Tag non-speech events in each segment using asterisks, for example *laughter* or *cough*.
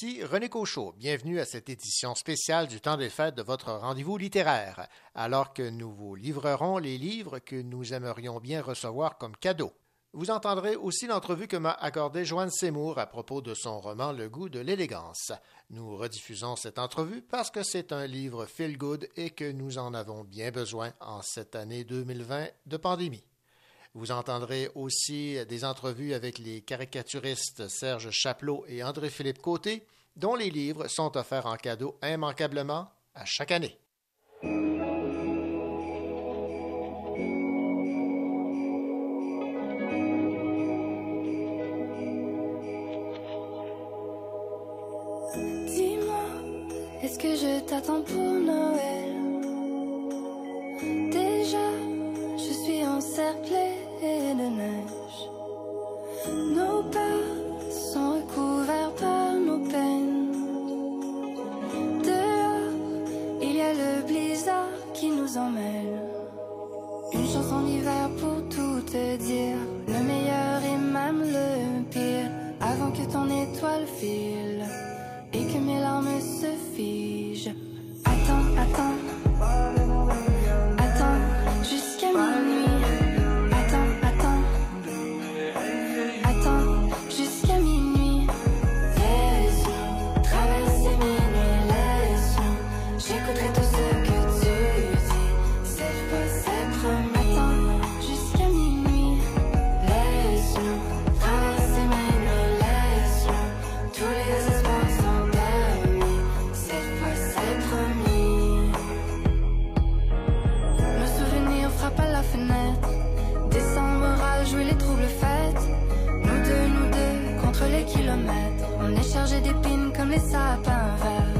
Ici René Cochot. Bienvenue à cette édition spéciale du temps des fêtes de votre rendez-vous littéraire, alors que nous vous livrerons les livres que nous aimerions bien recevoir comme cadeaux. Vous entendrez aussi l'entrevue que m'a accordée Joanne Seymour à propos de son roman Le goût de l'élégance. Nous rediffusons cette entrevue parce que c'est un livre feel good et que nous en avons bien besoin en cette année 2020 de pandémie. Vous entendrez aussi des entrevues avec les caricaturistes Serge Chapelot et André-Philippe Côté, dont les livres sont offerts en cadeau immanquablement à chaque année. Dis-moi, est-ce que je t'attends pour de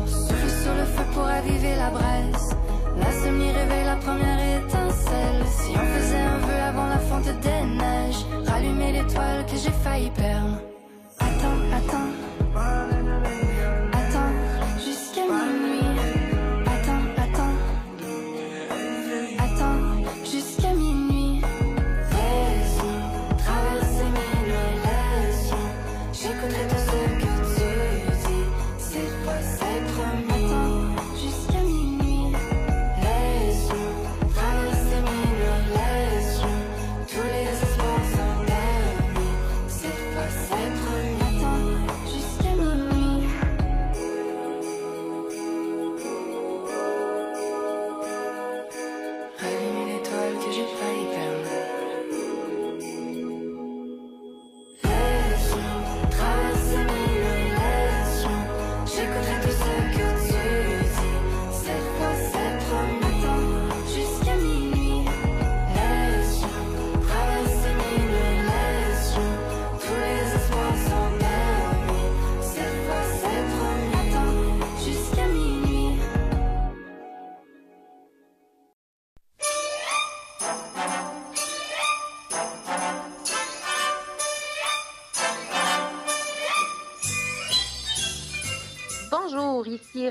Souffle sur le feu pour aviver la braise. L'insomnie réveille la première étincelle. Si on faisait un vœu avant la fonte des neiges, rallumer l'étoile que j'ai failli perdre.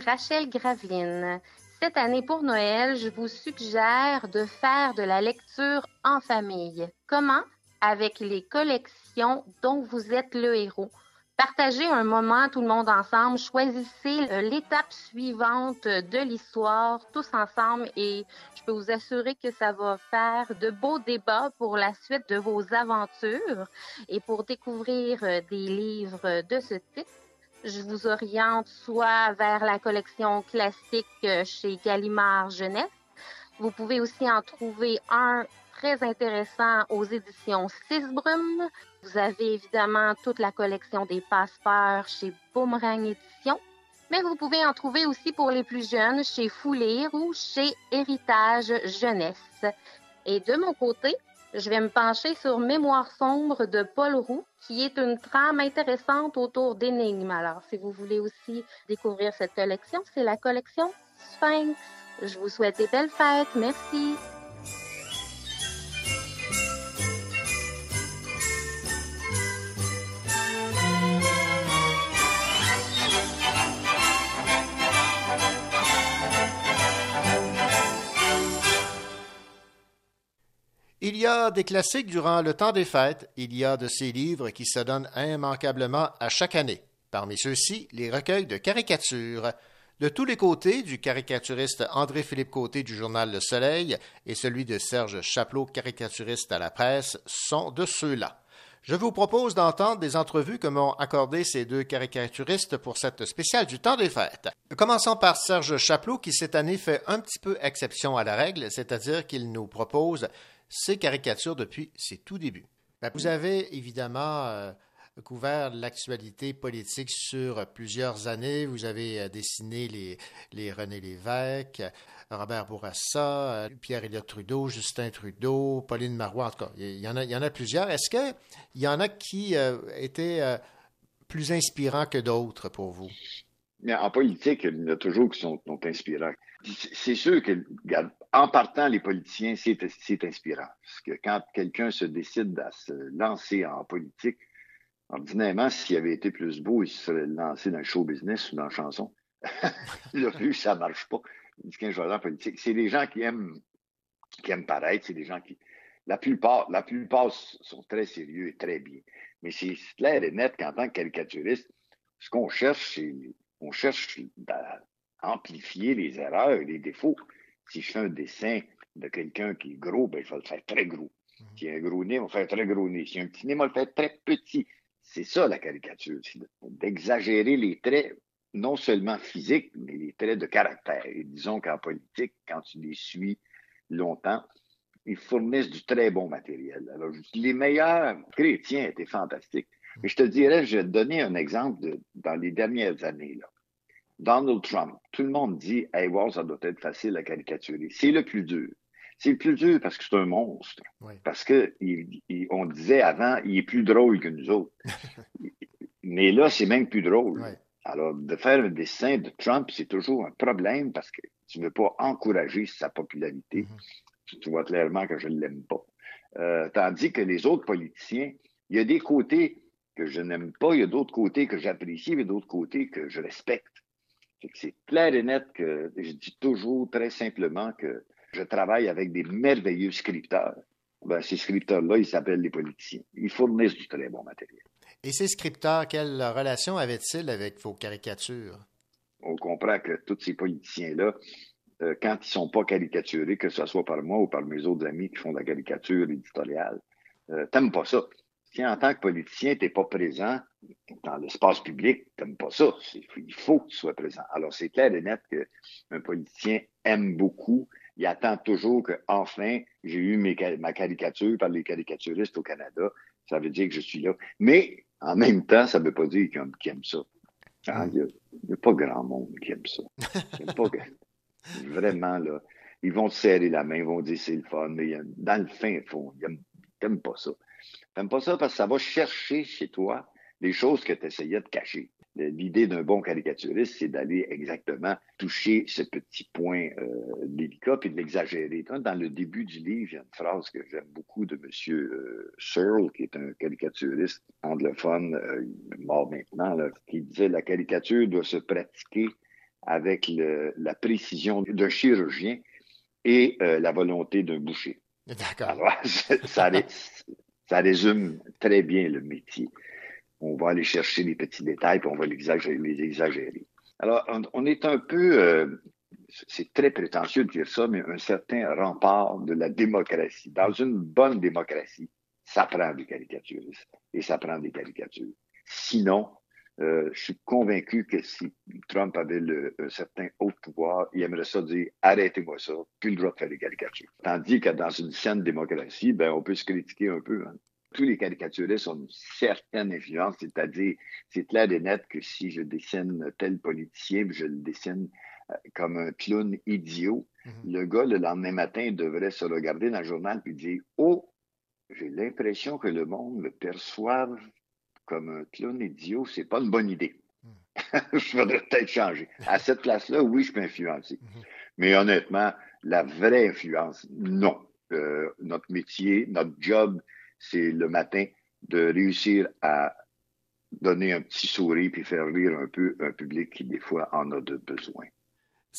Rachel Graveline. Cette année pour Noël, je vous suggère de faire de la lecture en famille. Comment? Avec les collections dont vous êtes le héros. Partagez un moment tout le monde ensemble, choisissez euh, l'étape suivante de l'histoire tous ensemble et je peux vous assurer que ça va faire de beaux débats pour la suite de vos aventures et pour découvrir euh, des livres de ce type je vous oriente soit vers la collection classique euh, chez Gallimard Jeunesse. Vous pouvez aussi en trouver un très intéressant aux éditions Sisbrum. Vous avez évidemment toute la collection des passe-peurs chez Boomerang Éditions. Mais vous pouvez en trouver aussi pour les plus jeunes chez Foulire ou chez Héritage Jeunesse. Et de mon côté, je vais me pencher sur Mémoire sombre de Paul Roux, qui est une trame intéressante autour d'énigmes. Alors, si vous voulez aussi découvrir cette collection, c'est la collection Sphinx. Je vous souhaite des belles fêtes. Merci. A des classiques durant le temps des fêtes. Il y a de ces livres qui se donnent immanquablement à chaque année. Parmi ceux-ci, les recueils de caricatures. De tous les côtés, du caricaturiste André-Philippe Côté du journal Le Soleil et celui de Serge Chapelot, caricaturiste à la presse, sont de ceux-là. Je vous propose d'entendre des entrevues que m'ont accordées ces deux caricaturistes pour cette spéciale du temps des fêtes. Commençons par Serge Chapelot qui cette année fait un petit peu exception à la règle, c'est-à-dire qu'il nous propose ses caricatures depuis ses tout débuts. Ben, vous avez évidemment euh, couvert l'actualité politique sur plusieurs années. Vous avez euh, dessiné les, les René Lévesque, Robert Bourassa, euh, Pierre-Éliott Trudeau, Justin Trudeau, Pauline Marois. En tout cas, il y en a, il y en a plusieurs. Est-ce qu'il y en a qui euh, étaient plus inspirants que d'autres pour vous? Mais en politique, il y en a toujours qui sont, inspirants. C'est sûr que, en partant, les politiciens, c'est inspirant. Parce que quand quelqu'un se décide à se lancer en politique, Ordinairement, s'il avait été plus beau, il se serait lancé dans le show business ou dans la chanson. *laughs* là, plus, ça marche pas. politique. C'est des gens qui aiment, qui aiment paraître, c'est des gens qui. La plupart, la plupart sont très sérieux et très bien. Mais c'est clair et net qu'en tant que caricaturiste, ce qu'on cherche, c'est on cherche à amplifier les erreurs et les défauts. Si je fais un dessin de quelqu'un qui est gros, ben, je vais le faire très gros. Mmh. Si a un gros nez, on va faire très gros nez. Si a un petit nez, on va le faire très petit. C'est ça la caricature, c'est d'exagérer les traits, non seulement physiques, mais les traits de caractère. Et disons qu'en politique, quand tu les suis longtemps, ils fournissent du très bon matériel. Alors, les meilleurs chrétiens étaient fantastiques. Mais je te dirais, je vais te donner un exemple de, dans les dernières années. Là. Donald Trump, tout le monde dit, hey, wow, ça doit être facile à caricaturer. C'est le plus dur. C'est le plus dur parce que c'est un monstre. Parce que on disait avant, il est plus drôle que nous autres. *laughs* Mais là, c'est même plus drôle. Alors, de faire un dessin de Trump, c'est toujours un problème parce que tu ne veux pas encourager sa popularité. Mm-hmm. Tu vois clairement que je ne l'aime pas. Euh, tandis que les autres politiciens, il y a des côtés que je n'aime pas, il y a d'autres côtés que j'apprécie, mais d'autres côtés que je respecte. C'est clair et net que je dis toujours très simplement que je travaille avec des merveilleux scripteurs. Ben, ces scripteurs-là, ils s'appellent les politiciens. Ils fournissent du très bon matériel. Et ces scripteurs, quelle relation avaient-ils avec vos caricatures? On comprend que tous ces politiciens-là, euh, quand ils ne sont pas caricaturés, que ce soit par moi ou par mes autres amis qui font de la caricature éditoriale, euh, t'aimes pas ça. En tant que politicien, tu n'es pas présent dans l'espace public, tu n'aimes pas ça. Il faut que tu sois présent. Alors, c'est clair et net qu'un politicien aime beaucoup il attend toujours que, enfin, j'ai eu ma caricature par les caricaturistes au Canada. Ça veut dire que je suis là. Mais, en même temps, ça ne veut pas dire qu'ils aiment ça. Ah, il n'y a, pas grand monde qui aime ça. *laughs* vraiment, là. Ils vont te serrer la main, ils vont dire c'est le fun, mais dans le fin fond, ils n'aiment pas ça. N'aiment pas ça parce que ça va chercher chez toi des choses que tu essayais de cacher. L'idée d'un bon caricaturiste, c'est d'aller exactement toucher ce petit point euh, délicat puis de l'exagérer. Dans le début du livre, il y a une phrase que j'aime beaucoup de M. Euh, Searle, qui est un caricaturiste anglophone, euh, mort maintenant, qui disait la caricature doit se pratiquer avec la précision d'un chirurgien et la volonté d'un boucher. D'accord. *laughs* ça, ça résume très bien le métier on va aller chercher les petits détails, puis on va les exagérer. Alors, on, est un peu, euh, c'est très prétentieux de dire ça, mais un certain rempart de la démocratie. Dans une bonne démocratie, ça prend des caricaturistes et ça prend des caricatures. Sinon, euh, je suis convaincu que si Trump avait le, un certain haut pouvoir, il aimerait ça dire arrêtez-moi ça, plus le droit de faire des caricatures. Tandis que dans une saine démocratie, ben, on peut se critiquer un peu. Hein tous les caricaturistes ont une certaine influence, c'est-à-dire, c'est clair et net que si je dessine tel politicien, je le dessine euh, comme un clown idiot, mhm. le gars, le lendemain matin, devrait se regarder dans le journal et dire Oh, j'ai l'impression que le monde me perçoive comme un clown idiot, c'est pas une bonne idée. Mhm. *laughs* je voudrais peut-être changer. À cette place-là, oui, je peux influencer. Mhm. Mais honnêtement, la vraie influence, non. Euh, notre métier, notre job, c'est le matin de réussir à donner un petit sourire puis faire rire un peu un public qui, des fois, en a de besoin.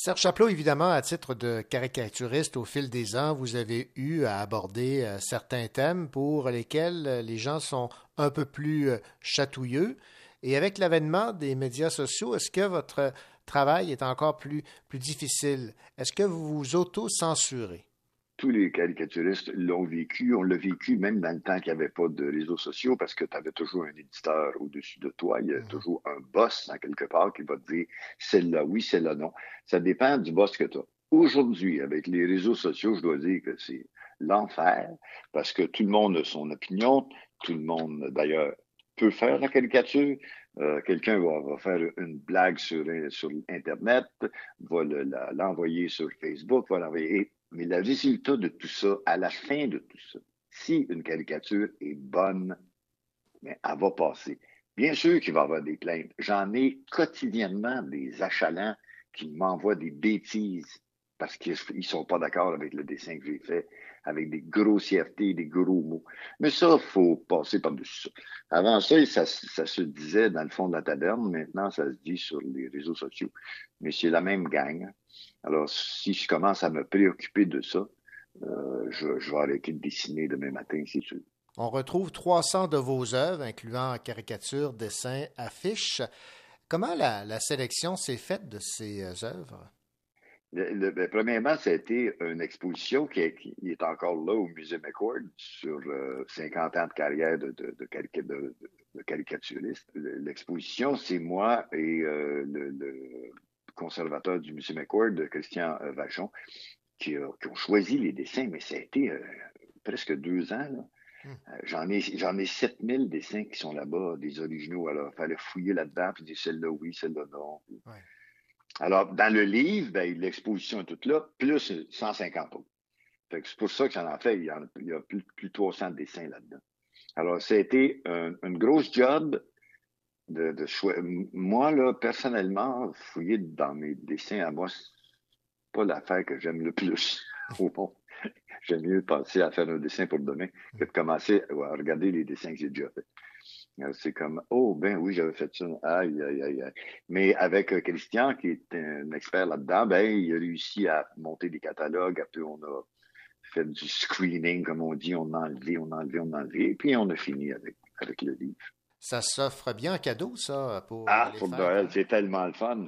Serge Chaplot, évidemment, à titre de caricaturiste, au fil des ans, vous avez eu à aborder euh, certains thèmes pour lesquels euh, les gens sont un peu plus euh, chatouilleux. Et avec l'avènement des médias sociaux, est-ce que votre travail est encore plus, plus difficile? Est-ce que vous vous auto-censurez? Tous les caricaturistes l'ont vécu. On l'a vécu même dans le temps qu'il n'y avait pas de réseaux sociaux parce que tu avais toujours un éditeur au-dessus de toi. Il y a Mhm. toujours un boss dans quelque part qui va te dire celle-là oui, celle-là non. Ça dépend du boss que tu as. Aujourd'hui, avec les réseaux sociaux, je dois dire que c'est l'enfer parce que tout le monde a son opinion. Tout le monde, d'ailleurs, peut faire la caricature. Euh, Quelqu'un va, va faire une blague sur, sur Internet, va le- l'envoyer sur Facebook, va l'envoyer. Mais le résultat de tout ça, à la fin de tout ça, si une caricature est bonne, mais elle va passer. Bien sûr qu'il va y avoir des plaintes. J'en ai quotidiennement des achalants qui m'envoient des bêtises parce qu'ils ne sont pas d'accord avec le dessin que j'ai fait, avec des grossièretés, des gros mots. Mais ça, il faut passer par-dessus ça. Avant ça, ça, se disait dans le fond de la taverne. Maintenant, ça se dit sur les réseaux sociaux. Mais c'est la même gang. Alors, si je commence à me préoccuper de ça, euh, je, je vais arrêter de dessiner demain matin, c'est sûr. On retrouve 300 de vos œuvres, incluant caricatures, dessins, affiches. Comment la, la sélection s'est faite de ces euh, œuvres? Le- le- ben, premièrement, ça a été une exposition qui est, qui est encore là au Musée McCord sur euh, 50 ans de carrière de, de, de, carica- de- de- de caricaturiste. Le- L'exposition, c'est moi et euh, le, le conservateur du Musée McCord, Christian euh, Vachon, qui, ont choisi les dessins, mais ça a été euh, presque deux ans. là. Hmm. J'en ai, j'en ai 7000 dessins qui sont là-bas, des originaux. Alors, il fallait fouiller là-dedans, puis dire celle-là oui, celle-là non. Ouais. Alors, dans le livre, ben, l'exposition est toute là, plus 150 autres. C'est pour ça que j'en ai fait. Il y, en a, plus, de 300 dessins là-dedans. Alors, ça été un- une grosse job de, de choi- Moi, là, personnellement, fouiller dans mes dessins à moi, c'est pas l'affaire que j'aime le plus *laughs* au monde. J'aime mieux penser à faire un dessin pour demain que de commencer à regarder les dessins que j'ai déjà faits. Euh, C'est comme, oh, ben oui, j'avais fait ça. Aïe, aïe, aïe, aïe. Mais avec euh, Christian, qui est un expert là-dedans, ben, il a réussi à monter des catalogues. Après, on a fait du screening, comme on dit. On a enlevé, on a enlevé, on a enlevé. Et puis, on a fini avec, avec le livre. Ça s'offre bien en cadeau, ça, pour Ah, les pour Noël, hein? c'est tellement le fun.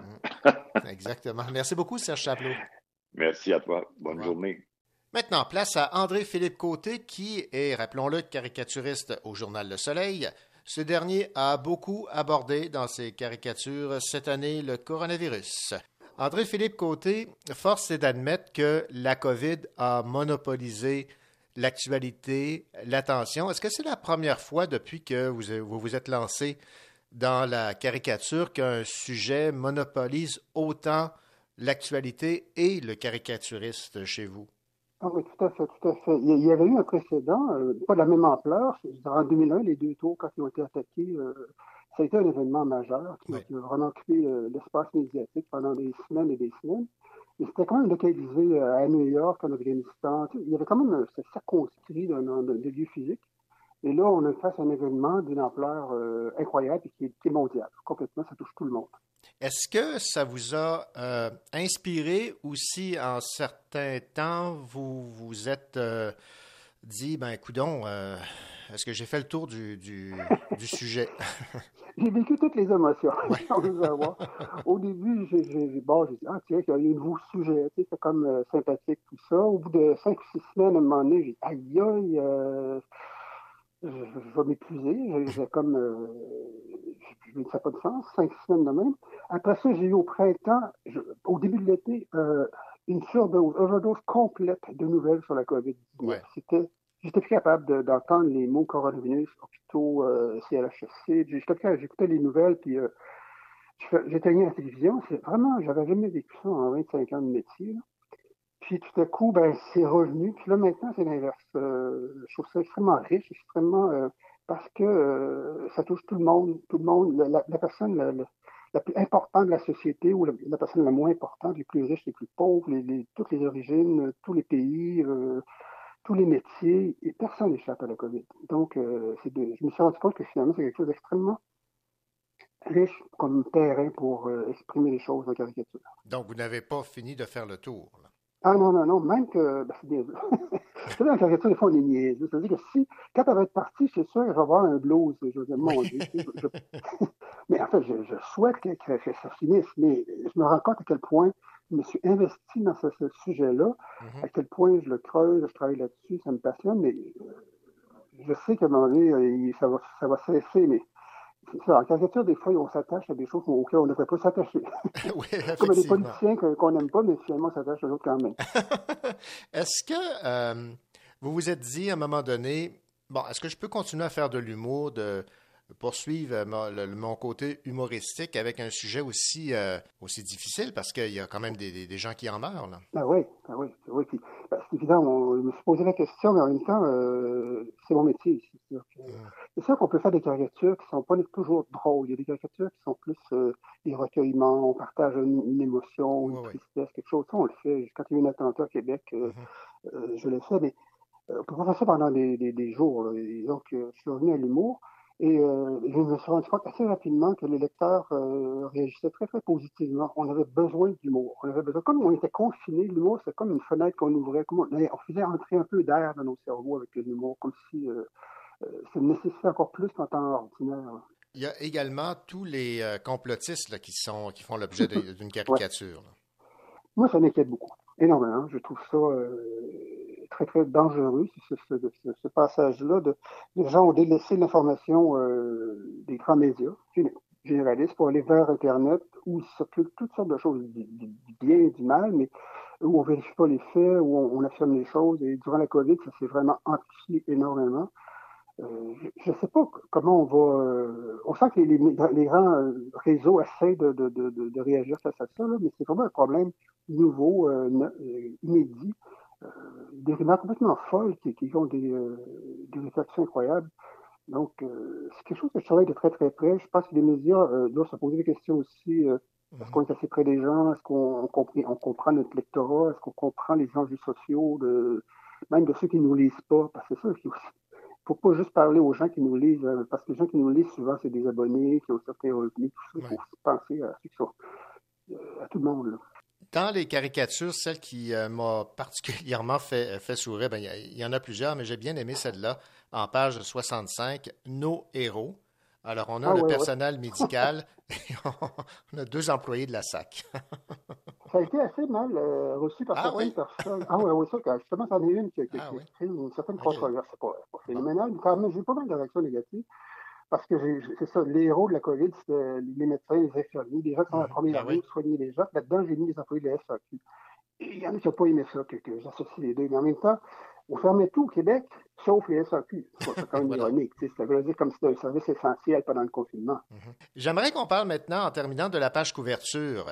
Exactement. Merci beaucoup, Serge Chaplot. *laughs* Merci à toi. Bonne journée. Maintenant, place à André-Philippe Côté, qui est, rappelons-le, caricaturiste au Journal Le Soleil. Ce dernier a beaucoup abordé dans ses caricatures cette année le coronavirus. André-Philippe Côté, force est d'admettre que la COVID a monopolisé l'actualité, l'attention. Est-ce que c'est la première fois depuis que vous vous, vous êtes lancé dans la caricature qu'un sujet monopolise autant l'actualité et le caricaturiste chez vous? Ah oui, tout à fait, tout à fait. Il y avait eu un précédent, euh, pas de la même ampleur. En 2001, les deux tours, quand ils ont été attaqués, euh, ça a été un événement majeur qui, Oui. qui a vraiment occupé euh, l'espace médiatique pendant des semaines et des semaines. Et c'était quand même localisé à New York, en Afghanistan. Il y avait quand même, un- c'était circonscrit d'un lieux physiques. Et là, on est face à un événement d'une ampleur euh, incroyable et qui est, qui est mondial. Complètement, ça touche tout le monde. Est-ce que ça vous a euh, inspiré ou si en certains temps vous vous êtes euh, dit, ben coudon, euh, est-ce que j'ai fait le tour du, du, du sujet? *laughs* J'ai vécu toutes les émotions. *laughs* Au début, j'ai bon, dit, ah, tiens, il y a un nouveau sujet, tu sais, c'est comme sympathique, tout ça. Au bout de cinq ou six semaines, à un moment donné, j'ai dit, aïe, aïe, je, je vais m'épuiser. J'ai- J'ai comme, euh, je me dis, ça n'a pas de sens, cinq semaines de même. Après ça, j'ai eu au printemps, je- au début de l'été, euh, une surdose, overdose complète de nouvelles sur la COVID-19. Ouais. C'était J'étais plus capable de- d'entendre les mots coronavirus, hôpitaux, euh, plus- J'écoutais les nouvelles, puis euh, j'éteignais la télévision. C'est vraiment, j'avais jamais vécu ça en 25 ans de métier. là. Puis tout à coup, ben, c'est revenu. Puis là, maintenant, c'est l'inverse. Euh, je trouve ça extrêmement riche, extrêmement euh, parce que euh, ça touche tout le monde, tout le monde, la, personne la, plus importante de la société ou la, personne la moins importante, les plus riches, les plus pauvres, toutes les origines, tous les pays, tous les métiers, et personne n'échappe à la COVID. Donc, je me suis rendu compte que finalement, c'est quelque chose d'extrêmement riche comme terrain pour exprimer les choses en caricature. Donc, vous n'avez pas fini de faire le tour. là. Ah non, non, non, même que, ben, c'est bien Vous savez, en caricature, des fois, on est niaiseux. C'est-à-dire que si, quand elle va être partie, c'est sûr, je vais avoir un blues. Je vais dire, mon Dieu. je- je- *laughs* mais en fait, je, je souhaite que, que- que ça finisse, mais je me rends compte à quel point je me suis investi dans ce, ce sujet-là, Mhm. à quel point je le creuse, je travaille là-dessus, ça me passionne, mais euh, je sais qu'à un moment donné, euh, ça va, ça va cesser, mais c'est ça. En caricature, des fois, on s'attache à des choses auxquelles on ne devrait pas s'attacher. *laughs* *laughs* oui, Comme des politiciens qu'on n'aime pas, mais finalement, on s'attache aux autres quand même. *laughs* Est-ce que euh, vous vous êtes dit à un moment donné, bon, est-ce que je peux continuer à faire de l'humour, de poursuivre euh, mon, le- mon côté humoristique avec un sujet aussi, euh, aussi difficile parce qu'il y a quand même des, des- des gens qui en meurent, là. Ah oui, ah oui, oui. Puis, ben, c'est évident, on, je me suis posé la question, mais en même temps, euh, c'est mon métier. C'est sûr, que- c'est sûr qu'on peut faire des caricatures qui sont pas toujours drôles. Il y a des caricatures qui sont plus euh, des recueillements, on partage une, une émotion, une tristesse, quelque chose. Ça, on le fait. Quand il y a eu un attentat à Québec, euh, je l'ai fait, mais on peut pas faire ça pendant des, jours. là. Et donc, je suis revenu à l'humour. Et euh, je me suis rendu compte assez rapidement que les lecteurs euh, réagissaient très, très positivement. On avait besoin d'humour. On avait besoin, comme on était confinés, l'humour, c'est comme une fenêtre qu'on ouvrait, comme on, on faisait entrer un peu d'air dans nos cerveaux avec l'humour, comme si euh, euh, ça nécessitait encore plus qu'en temps ordinaire. Il y a également tous les complotistes là, qui, sont, qui font l'objet *laughs* d'une caricature. Moi, ça m'inquiète beaucoup, énormément. Je trouve ça euh, très, très dangereux, ce, passage-là. Les gens ont délaissé l'information euh, des grands médias gén- généralistes pour aller vers Internet, où il circule toutes sortes de choses, du, bien et du mal, mais où on vérifie pas les faits, où on, on affirme les choses. Et durant la COVID, ça s'est vraiment amplifié énormément. Euh, je ne sais pas comment on va. euh, on sent que les, grands euh, réseaux essaient de, de, de, de- de réagir face à ça, là, mais c'est vraiment un problème nouveau, inédit. Des rumeurs complètement folles qui, qui ont des, des réflexions incroyables. Donc, euh, c'est quelque chose que je travaille de très très près. Je pense que les médias euh, doivent se poser des questions aussi. euh, est-ce qu'on est assez près des gens? Est-ce qu'on on compris- on comprend notre lectorat? Est-ce qu'on comprend les enjeux sociaux, de, même de ceux qui ne nous lisent pas? Parce que c'est ça, il faut pas juste parler aux gens qui nous lisent, euh, parce que les gens qui nous lisent, souvent, c'est des abonnés qui ont certains revenus, tout ça. Il faut Ouais. penser à euh, à tout le monde. là. Dans les caricatures, celle qui euh, m'a *laughs* particulièrement fait, fait sourire, ben, il y a- il y, en a plusieurs, mais j'ai bien aimé celle-là, en page 65, Nos héros. Alors, on a Ah le ouais, ouais. personnel médical *laughs* et on a deux employés de la SAC. *laughs* Ça a été assez mal euh, reçu par Ah certaines oui? personnes. Ah oui, oui, ça, quand- justement, c'en est une qui, qui, Ah qui oui? crée une certaine controverse. C'est pas, pas phénoménal, mais quand même, j'ai eu pas mal de réactions négatives. Parce que c'est ça, les héros de la COVID, c'était les médecins, les infirmiers, les gens qui sont la Mhm. première ligne, soigner les gens. Là-dedans, j'ai mis les employés de la SAQ. Et il y en a qui n'ont pas aimé ça, que, que j'associe les deux. Mais en même temps, on fermait tout au Québec, sauf les SAQ. C'est quand même *laughs* Voilà. ironique. Ça veut dire comme si c'était un service essentiel pendant le confinement. J'aimerais qu'on parle maintenant, en terminant, de la page couverture.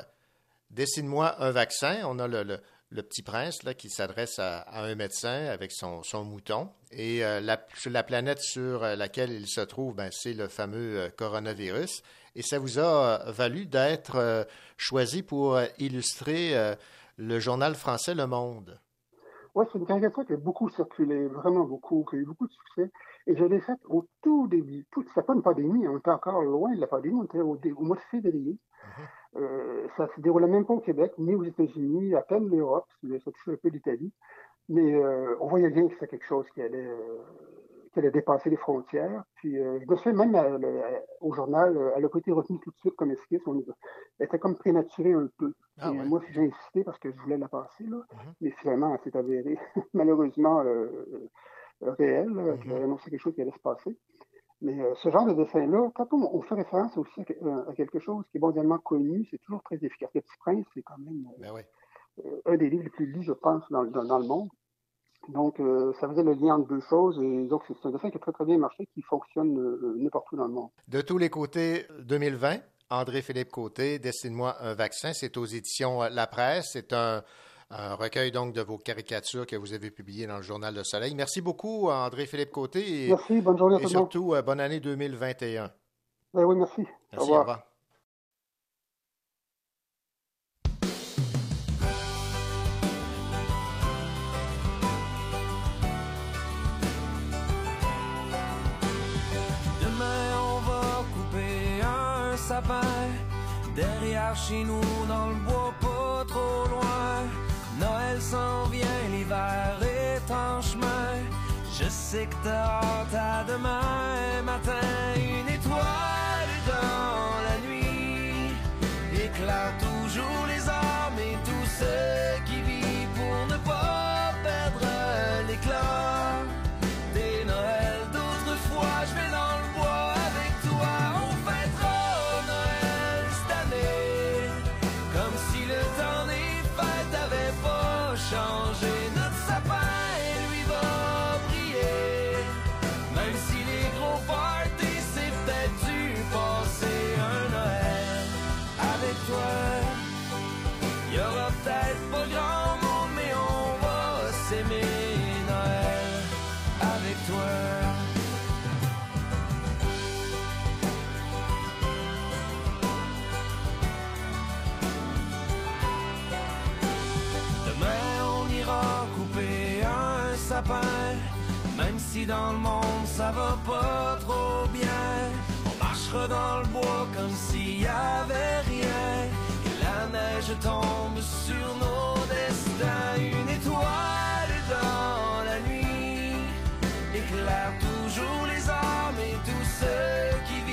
Dessine-moi un vaccin. On a le, le- le petit prince là, qui s'adresse à, à un médecin avec son, son mouton. Et euh, la, la planète sur laquelle il se trouve, ben, c'est le fameux euh, coronavirus. Et ça vous a euh, valu d'être euh, choisi pour euh, illustrer euh, le journal français Le Monde. Oui, c'est une caricature qui a beaucoup circulé, vraiment beaucoup, qui a eu beaucoup de succès. Et je l'ai faite au tout début. Tout, c'était pas une pandémie, on était encore loin de la pandémie, on était au, au mois de février. Euh, ça se déroulait même pas au Québec, ni aux États-Unis, à peine l'Europe, ça touchait un peu l'Italie. Mais euh, on voyait bien que c'était quelque chose qui allait, euh, qui allait dépasser les frontières. Puis euh, je me souviens même à- à- au journal, euh, elle n'a pas été retenue tout de suite comme esquisse. On, elle était comme prématurée un peu. Ah ouais. Moi, j'ai insisté parce que je voulais la passer, là. Mhm. mais finalement, elle s'est avérée *laughs* malheureusement euh, euh, Mhm. qu'elle annonçait quelque chose qui allait se passer. Mais euh, ce genre de dessin-là, quand on, on fait référence aussi à, euh, à quelque chose qui est mondialement connu, c'est toujours très efficace. Le Petit Prince, c'est quand même Ben oui. euh, un des livres les plus lus, je pense, dans, dans- dans le monde. Donc, euh, ça faisait le lien entre deux choses. Et donc, c'est un dessin qui a très, très bien marché, qui fonctionne euh, n'importe où dans le monde. De tous les côtés 2020, André-Philippe Côté, Dessine-moi un vaccin. C'est aux éditions La Presse. C'est un, un recueil donc de vos caricatures que vous avez publiées dans le Journal Le Soleil. Merci beaucoup, André-Philippe Côté. Et, Merci, bonne journée à et surtout, euh, bonne année 2021. Ben oui, merci. Au Merci, revoir. au revoir. Demain on va couper un sapin. Derrière chez nous, dans le bois, pas trop s'en vient, l'hiver est en chemin. Je sais que t'as hâte à demain matin. Même si dans le monde ça va pas trop bien. On marchera dans le bois comme s'il y avait rien. Et la neige tombe sur nos destins. Une étoile dans la nuit éclaire toujours les âmes et tous ceux qui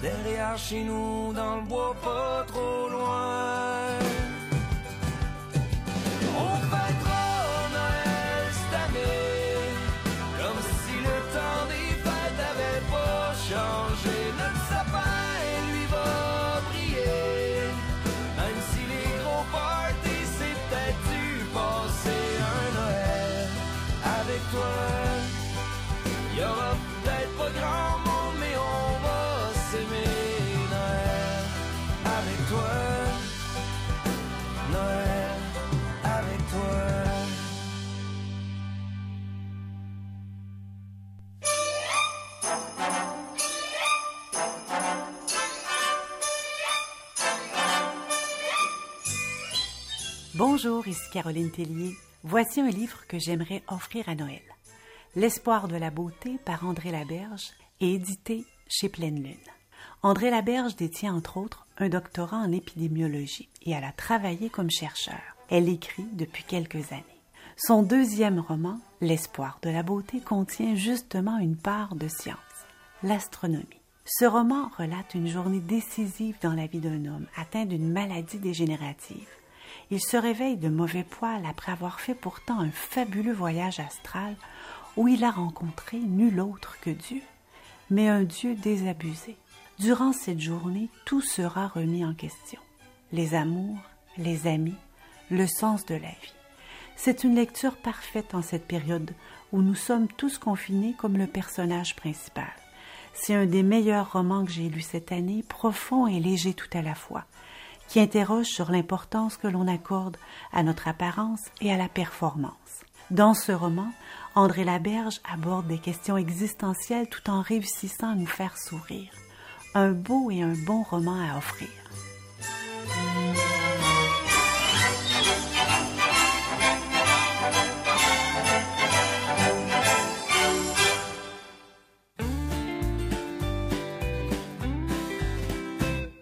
derrière chez nous dans le bois pas trop loin. Bonjour, ici Caroline Tellier. Voici un livre que j'aimerais offrir à Noël. L'espoir de la beauté par André Laberge et édité chez Pleine Lune. André Laberge détient entre autres un doctorat en épidémiologie et elle a travaillé comme chercheur. Elle écrit depuis quelques années. Son deuxième roman, L'espoir de la beauté, contient justement une part de science, l'astronomie. Ce roman relate une journée décisive dans la vie d'un homme atteint d'une maladie dégénérative. Il se réveille de mauvais poil après avoir fait pourtant un fabuleux voyage astral où il a rencontré nul autre que Dieu, mais un Dieu désabusé. Durant cette journée, tout sera remis en question. Les amours, les amis, le sens de la vie. C'est une lecture parfaite en cette période où nous sommes tous confinés comme le personnage principal. C'est un des meilleurs romans que j'ai lus cette année, profond et léger tout à la fois, qui interroge sur l'importance que l'on accorde à notre apparence et à la performance. Dans ce roman, André Laberge aborde des questions existentielles tout en réussissant à nous faire sourire. Un beau et un bon roman à offrir.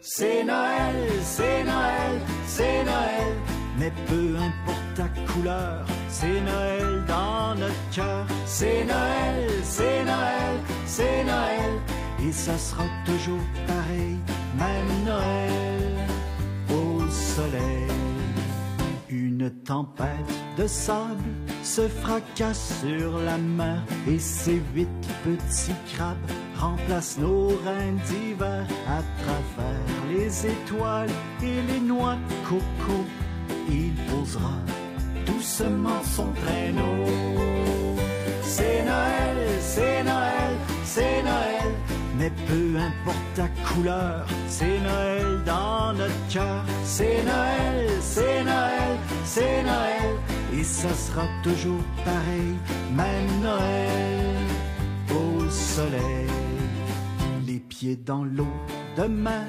C'est Noël, c'est Noël, c'est Noël. Mais peu importe ta couleur, c'est Noël dans notre cœur. C'est Noël, c'est Noël, c'est Noël. Et ça sera toujours pareil, même Noël Tempête de sable se fracasse sur la mer et ses huit petits crabes remplacent nos reines d'hiver à travers les étoiles et les noix de coco. Il posera doucement son traîneau. C'est Noël, c'est Noël, c'est Noël. Mais peu importe ta couleur, c'est Noël dans notre cœur. C'est Noël, c'est Noël, c'est Noël. Et ça sera toujours pareil, même Noël au soleil. Les pieds dans l'eau de mer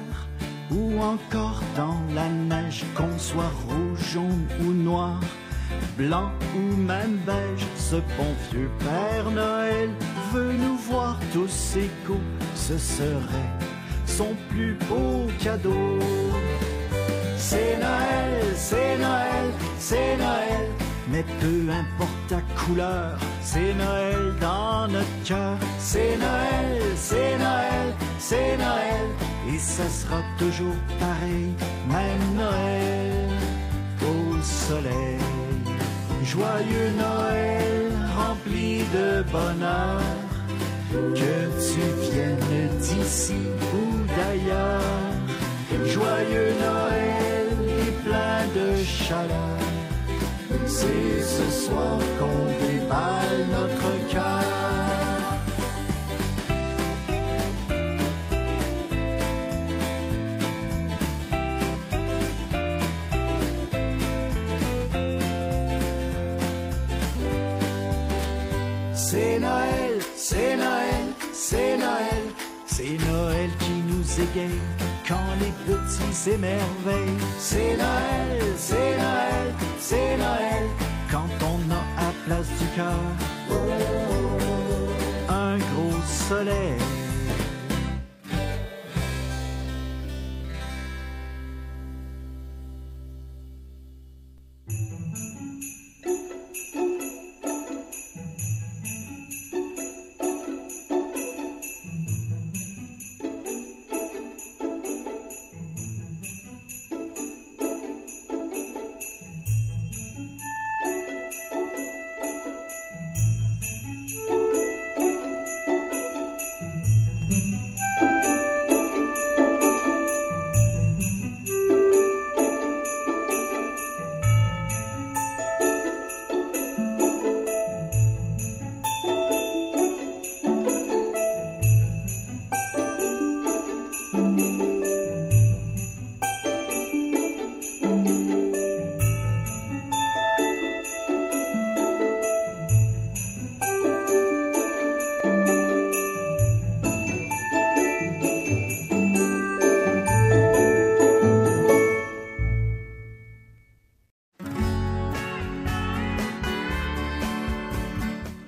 ou encore dans la neige, qu'on soit rouge, jaune ou noir blanc ou même beige, ce bon vieux Père Noël veut nous voir tous égaux, ce serait son plus beau cadeau. C'est Noël, c'est Noël, c'est Noël, mais peu importe ta couleur, c'est Noël dans notre cœur. C'est Noël, c'est Noël, c'est Noël, et ça sera toujours pareil, même Noël au soleil. Joyeux Noël rempli de bonheur, que tu viennes d'ici ou d'ailleurs. Joyeux Noël et plein de chaleur, c'est ce soir qu'on déballe notre c'est Noël, c'est Noël, c'est Noël qui nous égaye quand les petits s'émerveillent. C'est Noël, c'est Noël, c'est Noël, quand on a à place du cœur un gros soleil.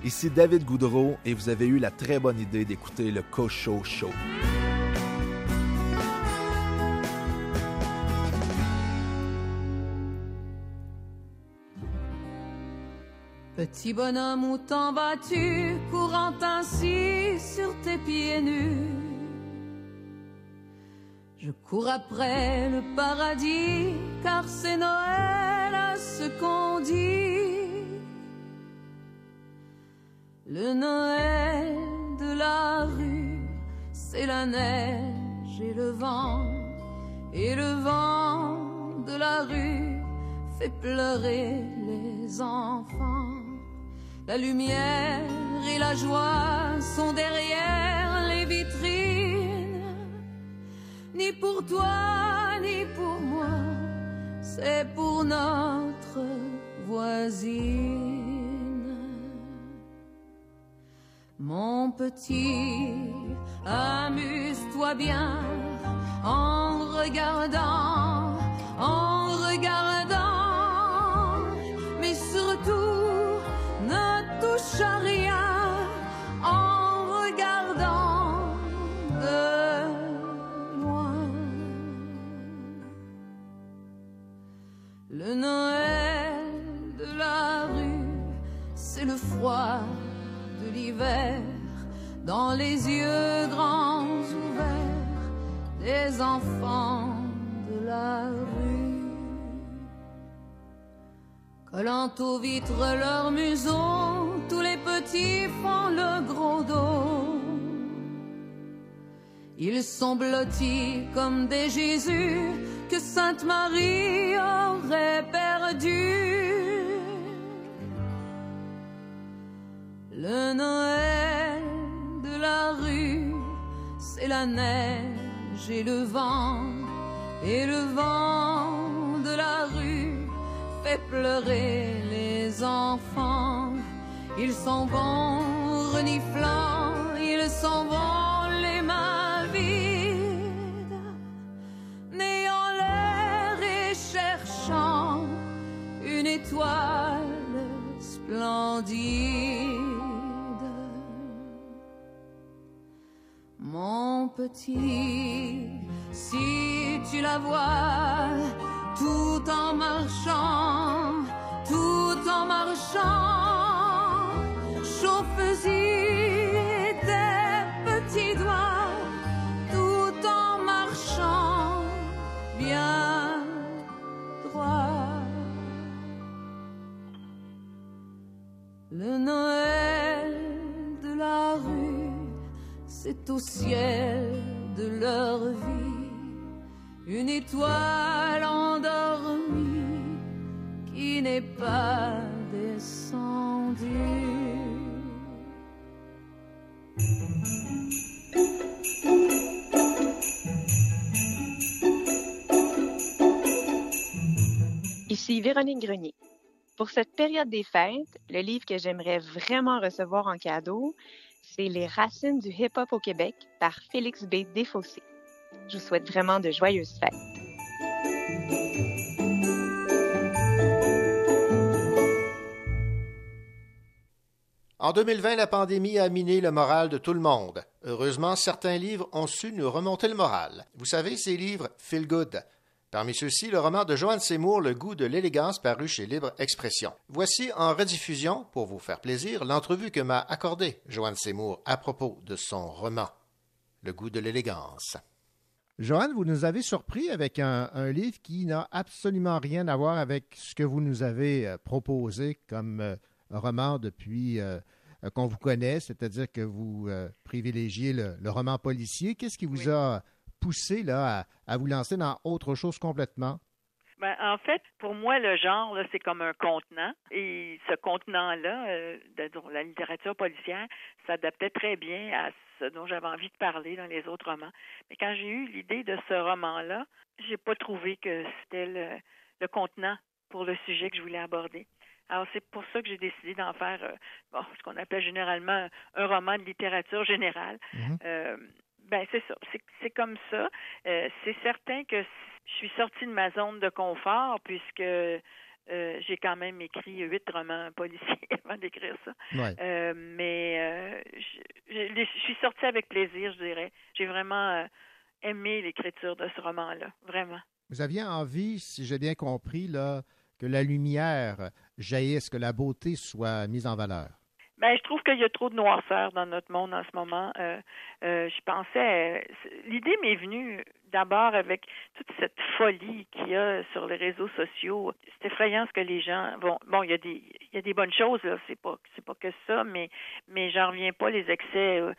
Ici David Goudreau et vous avez eu la très bonne idée d'écouter le Cocho Show. Petit bonhomme, où t'en vas-tu, courant ainsi sur tes pieds nus? Je cours après le paradis, car c'est Noël à ce qu'on dit. Le Noël de la rue, c'est la neige et le vent, et le vent de la rue fait pleurer les enfants. La lumière et la joie sont derrière les vitrines. Ni pour toi, ni pour moi, c'est pour notre voisine. Mon petit, amuse-toi bien en regardant, en regardant, mais surtout ne touche à rien en regardant de loin. Le Noël de la rue, c'est le froid dans les yeux grands ouverts des enfants de la rue. Collant aux vitres leur museau, tous les petits font le gros dos. Ils sont blottis comme des Jésus que Sainte Marie aurait perdu. Le Noël de la rue, c'est la neige et le vent, et le vent de la rue fait pleurer les enfants. Ils s'en vont reniflant, ils s'en vont les mains vides, n'ayant l'air et cherchant une étoile splendide. Mon petit, si tu la vois, tout en marchant, tout en marchant, chauffe-y tes petits doigts, tout en marchant bien droit. Le Noël de la rue, c'est au ciel de leur vie une étoile endormie qui n'est pas descendue. Ici Véronique Grenier. Pour cette période des fêtes, le livre que j'aimerais vraiment recevoir en cadeau, c'est Les racines du hip-hop au Québec par Félix B. Desfossés. Je vous souhaite vraiment de joyeuses fêtes. En 2020, la pandémie a miné le moral de tout le monde. Heureusement, certains livres ont su nous remonter le moral. Vous savez, ces livres feel good. Parmi ceux-ci, le roman de Joanne Seymour, Le goût de l'élégance, paru chez Libre Expression. Voici en rediffusion, pour vous faire plaisir, l'entrevue que m'a accordée Joanne Seymour à propos de son roman, Le goût de l'élégance. Joanne, vous nous avez surpris avec un, un livre qui n'a absolument rien à voir avec ce que vous nous avez euh, proposé comme euh, roman depuis euh, qu'on vous connaît, c'est-à-dire que vous euh, privilégiez le, le roman policier. Qu'est-ce qui vous a poussé là, à, à vous lancer dans autre chose complètement? Ben, en fait, pour moi, le genre, là, c'est comme un contenant. Et ce contenant-là, euh, la littérature policière, s'adaptait très bien à ce dont j'avais envie de parler dans les autres romans. Mais quand j'ai eu l'idée de ce roman-là, j'ai pas trouvé que c'était le, le contenant pour le sujet que je voulais aborder. Alors, c'est pour ça que j'ai décidé d'en faire euh, bon, ce qu'on appelle généralement un roman de littérature générale. Euh, ben, c'est ça. C'est, comme ça. Euh, c'est certain que je suis sortie de ma zone de confort puisque euh, j'ai quand même écrit huit romans policiers *laughs* avant d'écrire ça. Ouais. Euh, mais je, je- je suis sortie avec plaisir, je dirais. J'ai vraiment aimé l'écriture de ce roman-là, vraiment. Vous aviez envie, si j'ai bien compris, là, que la lumière jaillisse, que la beauté soit mise en valeur. Ben, je trouve qu'il y a trop de noirceur dans notre monde en ce moment. Euh, euh, je pensais, euh, l'idée m'est venue d'abord avec toute cette folie qu'il y a sur les réseaux sociaux. C'est effrayant ce que les gens, bon, bon, il y a des, il y a des bonnes choses là. C'est pas, c'est pas que ça, mais, mais j'en reviens pas les excès euh,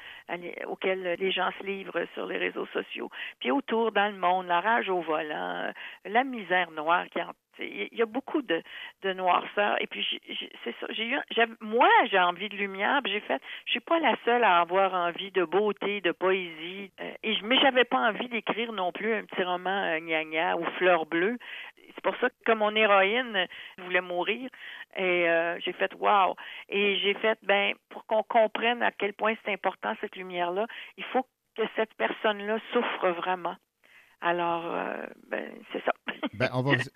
auxquels les gens se livrent sur les réseaux sociaux. Puis autour dans le monde, la rage au volant, euh, la misère noire qui en il y a beaucoup de, noirceur. Et puis, c'est ça. J'ai eu, moi, j'ai envie de lumière. J'ai fait, je suis pas la seule à avoir envie de beauté, de poésie. Euh, et mais j'avais pas envie d'écrire non plus un petit roman euh, gna-gna ou fleur bleue. C'est pour ça que mon héroïne euh, voulait mourir. Et euh, j'ai fait wow. Et j'ai fait, ben, pour qu'on comprenne à quel point c'est important cette lumière-là, il faut que cette personne-là souffre vraiment. Alors, euh, ben, c'est ça. Ben,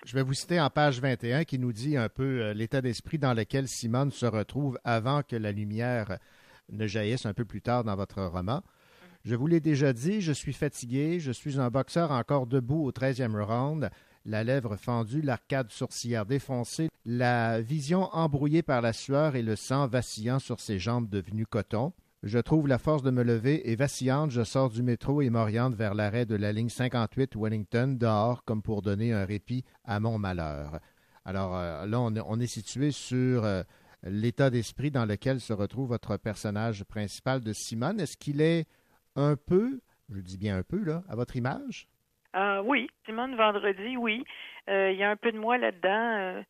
je vais vous citer en page 21 qui nous dit un peu euh, l'état d'esprit dans lequel Simone se retrouve avant que la lumière ne jaillisse un peu plus tard dans votre roman. Je vous l'ai déjà dit, je suis fatigué, je suis un boxeur encore debout au 13e round, la lèvre fendue, l'arcade sourcilière défoncée, la vision embrouillée par la sueur et le sang vacillant sur ses jambes devenues coton. Je trouve la force de me lever et vacillante, je sors du métro et m'oriente vers l'arrêt de la ligne 58 Wellington, dehors, comme pour donner un répit à mon malheur. Alors euh, là, on, est- situé sur euh, l'état d'esprit dans lequel se retrouve votre personnage principal de Simone. Est-ce qu'il est un peu, je dis bien un peu, là, à votre image? Euh, oui, Simone Vendredi, oui. Il y a un peu de moi là-dedans.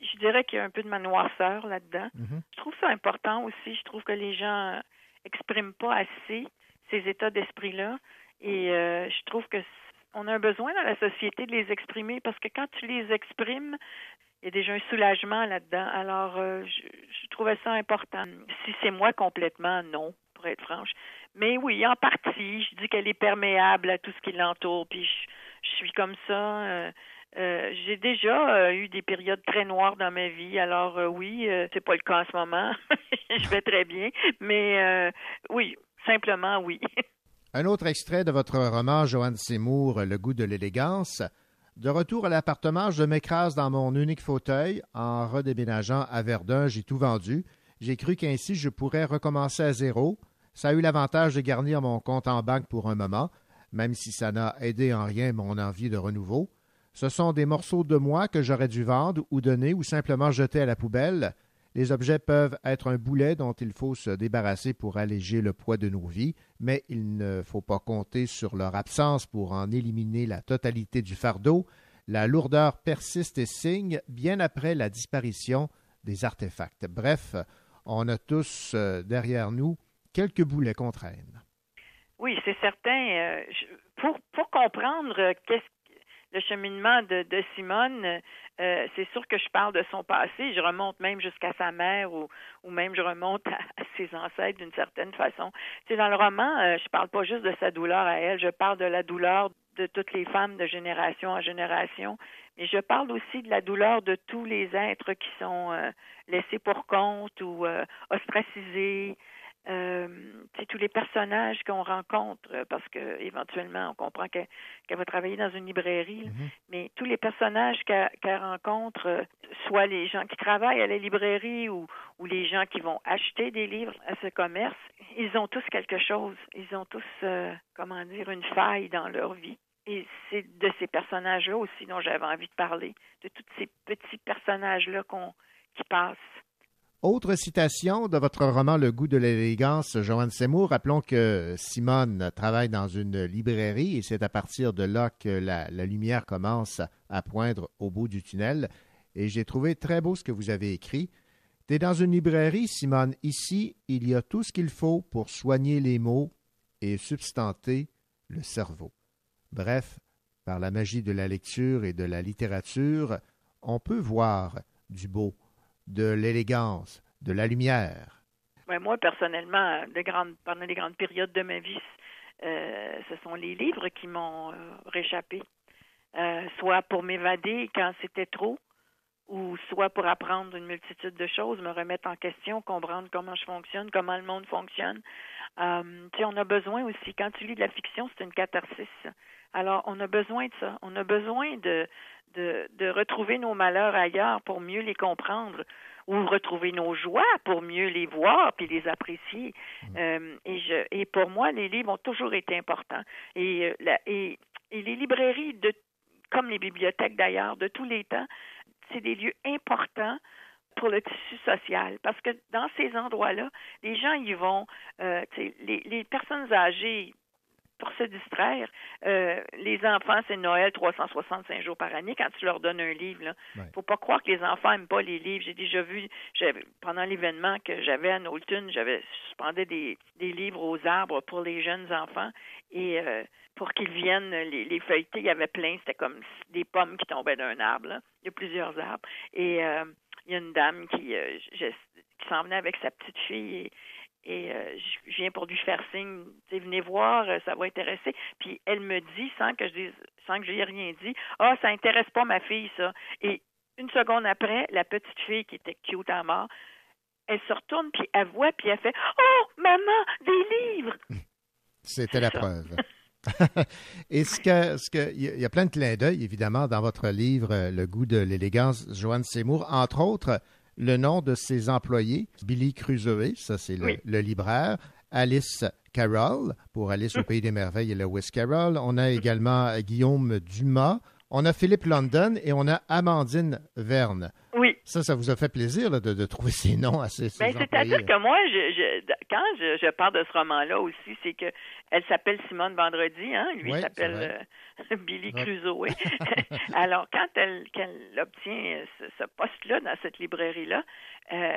Je- dirais qu'il y a un peu de ma noirceur là-dedans. Je trouve ça important aussi. Je trouve que les gens expriment pas assez ces états d'esprit-là. Et euh, je trouve que on a un besoin dans la société de les exprimer parce que quand tu les exprimes, il y a déjà un soulagement là-dedans. Alors, euh, je, je trouvais ça important. Si c'est moi complètement, non, pour être franche. Mais oui, en partie, je dis qu'elle est perméable à tout ce qui l'entoure, puis je, je suis comme ça. euh, euh, j'ai déjà euh, eu des périodes très noires dans ma vie. Alors euh, oui, euh, c'est pas le cas en ce moment. *laughs* je vais très bien, mais oui, simplement oui. Un autre extrait de votre roman, Joanne Seymour, Le goût de l'élégance. De retour à l'appartement, je m'écrase dans mon unique fauteuil. En redéménageant à Verdun, j'ai tout vendu. J'ai cru qu'ainsi je pourrais recommencer à zéro. Ça a eu l'avantage de garnir mon compte en banque pour un moment, même si ça n'a aidé en rien mon envie de renouveau. Ce sont des morceaux de moi que j'aurais dû vendre ou donner ou simplement jeter à la poubelle. Les objets peuvent être un boulet dont il faut se débarrasser pour alléger le poids de nos vies, mais il ne faut pas compter sur leur absence pour en éliminer la totalité du fardeau. La lourdeur persiste et signe bien après la disparition des artefacts. Bref, on a tous euh, derrière nous quelques boulets qu'on traîne. Oui, c'est certain. euh, pour, comprendre euh, qu'est-ce le cheminement de, de Simone, euh, c'est sûr que je parle de son passé. Je remonte même jusqu'à sa mère ou, ou même je remonte à, ses ancêtres d'une certaine façon. Tu sais, dans le roman, euh, je parle pas juste de sa douleur à elle, je parle de la douleur de toutes les femmes de génération en génération, mais je parle aussi de la douleur de tous les êtres qui sont euh, laissés pour compte ou euh, ostracisés. Euh, tous les personnages qu'on rencontre euh, parce que éventuellement on comprend que- qu'elle va travailler dans une librairie, là. mais tous les personnages qu'elle rencontre, euh, soit les gens qui travaillent à la librairie ou, ou les gens qui vont acheter des livres à ce commerce, ils ont tous quelque chose, ils ont tous, euh, comment dire, une faille dans leur vie. Et c'est de ces personnages-là aussi dont j'avais envie de parler, de tous ces petits personnages-là qu'on qui passent. Autre citation de votre roman Le goût de l'élégance, Joanne Seymour. Rappelons que Simone travaille dans une librairie et c'est à partir de là que la, la lumière commence à poindre au bout du tunnel. Et j'ai trouvé très beau ce que vous avez écrit. T'es dans une librairie, Simone. Ici, il y a tout ce qu'il faut pour soigner les mots et substanter le cerveau. Bref, par la magie de la lecture et de la littérature, on peut voir du beau, de l'élégance, de la lumière. Moi, personnellement, de grandes, pendant les grandes périodes de ma vie, euh, ce sont les livres qui m'ont euh, réchappé. Euh, soit pour m'évader quand c'était trop, ou soit pour apprendre une multitude de choses, me remettre en question, comprendre comment je fonctionne, comment le monde fonctionne. Euh, on a besoin aussi, quand tu lis de la fiction, c'est une catharsis. Alors, on a besoin de ça. On a besoin de, de, de retrouver nos malheurs ailleurs pour mieux les comprendre ou retrouver nos joies pour mieux les voir puis les apprécier. Euh, et, je, et pour moi, les livres ont toujours été importants. Et, euh, la, et, et les librairies, de, comme les bibliothèques d'ailleurs, de tous les temps, c'est des lieux importants pour le tissu social. Parce que dans ces endroits-là, les gens y vont, euh, les, les personnes âgées, pour se distraire, euh, les enfants, c'est Noël 365 jours par année quand tu leur donnes un livre. Là. faut pas croire que les enfants aiment pas les livres. J'ai déjà vu, j'avais, pendant l'événement que j'avais à Knowlton, j'avais suspendais des, des livres aux arbres pour les jeunes enfants et euh, pour qu'ils viennent les, les feuilleter, il y avait plein, c'était comme des pommes qui tombaient d'un arbre. Là. Il y a plusieurs arbres. Et euh, il y a une dame qui, euh, je- qui s'en venait avec sa petite fille et et euh, je viens pour lui faire signe, tu sais, venez voir, euh, ça va intéresser. Puis elle me dit, sans que je dise, sans que je lui ai rien dit, ah, ça intéresse pas ma fille, ça. Et une seconde après, la petite fille qui était cute à mort, elle se retourne, puis elle voit, puis elle fait, oh, maman, des livres! C'était la preuve. *laughs* *laughs* Et ce que, ce que, il y a- il y a plein de clins d'œil, évidemment, dans votre livre euh, Le goût de l'élégance, Joanne Seymour, entre autres, le nom de ses employés, Billy Crusoe, ça c'est le, Oui. le libraire, Alice Carroll, pour Alice au Pays des Merveilles et Lewis Carroll. On a également euh, Guillaume Dumas, On a Philippe London et on a Amandine Verne. Oui. Ça, ça vous a fait plaisir là, de, de trouver ces noms assez Ben, c'est-à-dire que moi, je, je- quand je, je parle de ce roman-là aussi, c'est que elle s'appelle Simone Vendredi, hein, lui Oui, s'appelle euh, *laughs* Billy Ouais. Crusoe. *laughs* *laughs* Alors, quand elle, qu'elle obtient euh, ce, ce poste-là dans cette librairie-là, euh,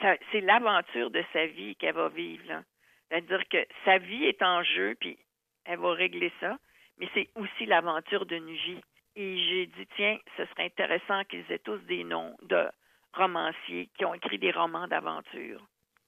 ça- c'est l'aventure de sa vie qu'elle va vivre. là. C'est-à-dire que sa vie est en jeu, puis elle va régler ça, mais c'est aussi l'aventure d'une vie. Et j'ai dit, tiens, ce serait intéressant qu'ils aient tous des noms de romanciers qui ont écrit des romans d'aventure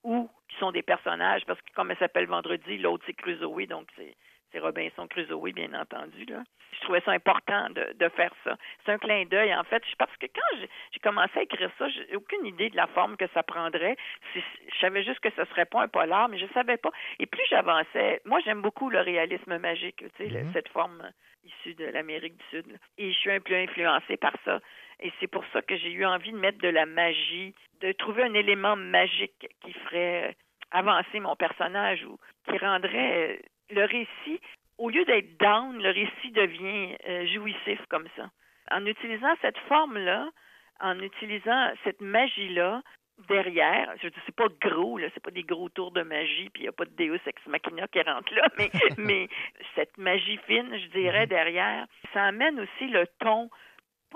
ou qui sont des personnages, parce que comme elle s'appelle Vendredi, l'autre c'est Crusoe, donc c'est c'est Robinson Crusoe, bien entendu. Là. Je trouvais ça important de, de faire ça. C'est un clin d'œil, en fait, parce que quand j'ai- commencé à écrire ça, j'ai aucune idée de la forme que ça prendrait. Je savais juste que ce serait pas un polar, mais je savais pas. Et plus j'avançais, moi j'aime beaucoup le réalisme magique, tu sais, le- Mhm. cette forme issue de l'Amérique du Sud. là. Et je suis un peu influencée par ça. Et c'est pour ça que j'ai eu envie de mettre de la magie, de trouver un élément magique qui ferait euh, avancer mon personnage ou qui rendrait euh, le récit, au lieu d'être down, le récit devient euh, jouissif comme ça. En utilisant cette forme-là, en utilisant cette magie-là, derrière, je dis c'est pas gros, là, c'est pas des gros tours de magie, puis il n'y a pas de Deus ex machina qui rentre là, mais, *laughs* mais cette magie fine, je dirais, derrière, ça amène aussi le ton,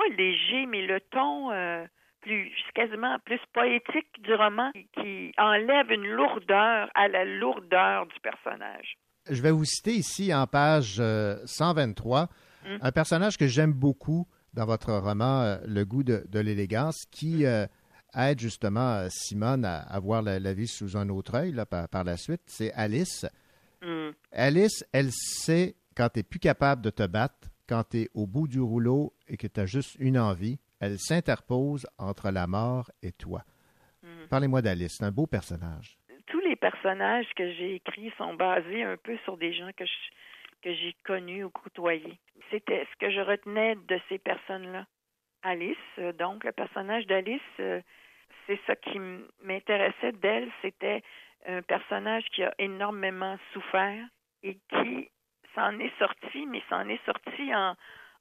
pas léger, mais le ton euh, plus quasiment plus poétique du roman qui, enlève une lourdeur à la lourdeur du personnage. Je vais vous citer ici en page euh, 123 Mm. un personnage que j'aime beaucoup dans votre roman euh, Le goût de, de l'élégance qui euh, aide justement euh, Simone à, à voir la, la vie sous un autre œil là, par, par la suite. C'est Alice. Mm. Alice, elle sait quand tu n'es plus capable de te battre, quand tu es au bout du rouleau et que tu as juste une envie, elle s'interpose entre la mort et toi. Mm. Parlez-moi d'Alice, c'est un beau personnage. tous les personnages que j'ai écrits sont basés un peu sur des gens que je, que j'ai connus ou côtoyés. C'était ce que je retenais de ces personnes-là. Alice, euh, donc le personnage d'Alice, euh, c'est ça qui m'intéressait d'elle, c'était un personnage qui a énormément souffert et qui s'en est sorti, mais s'en est sorti en,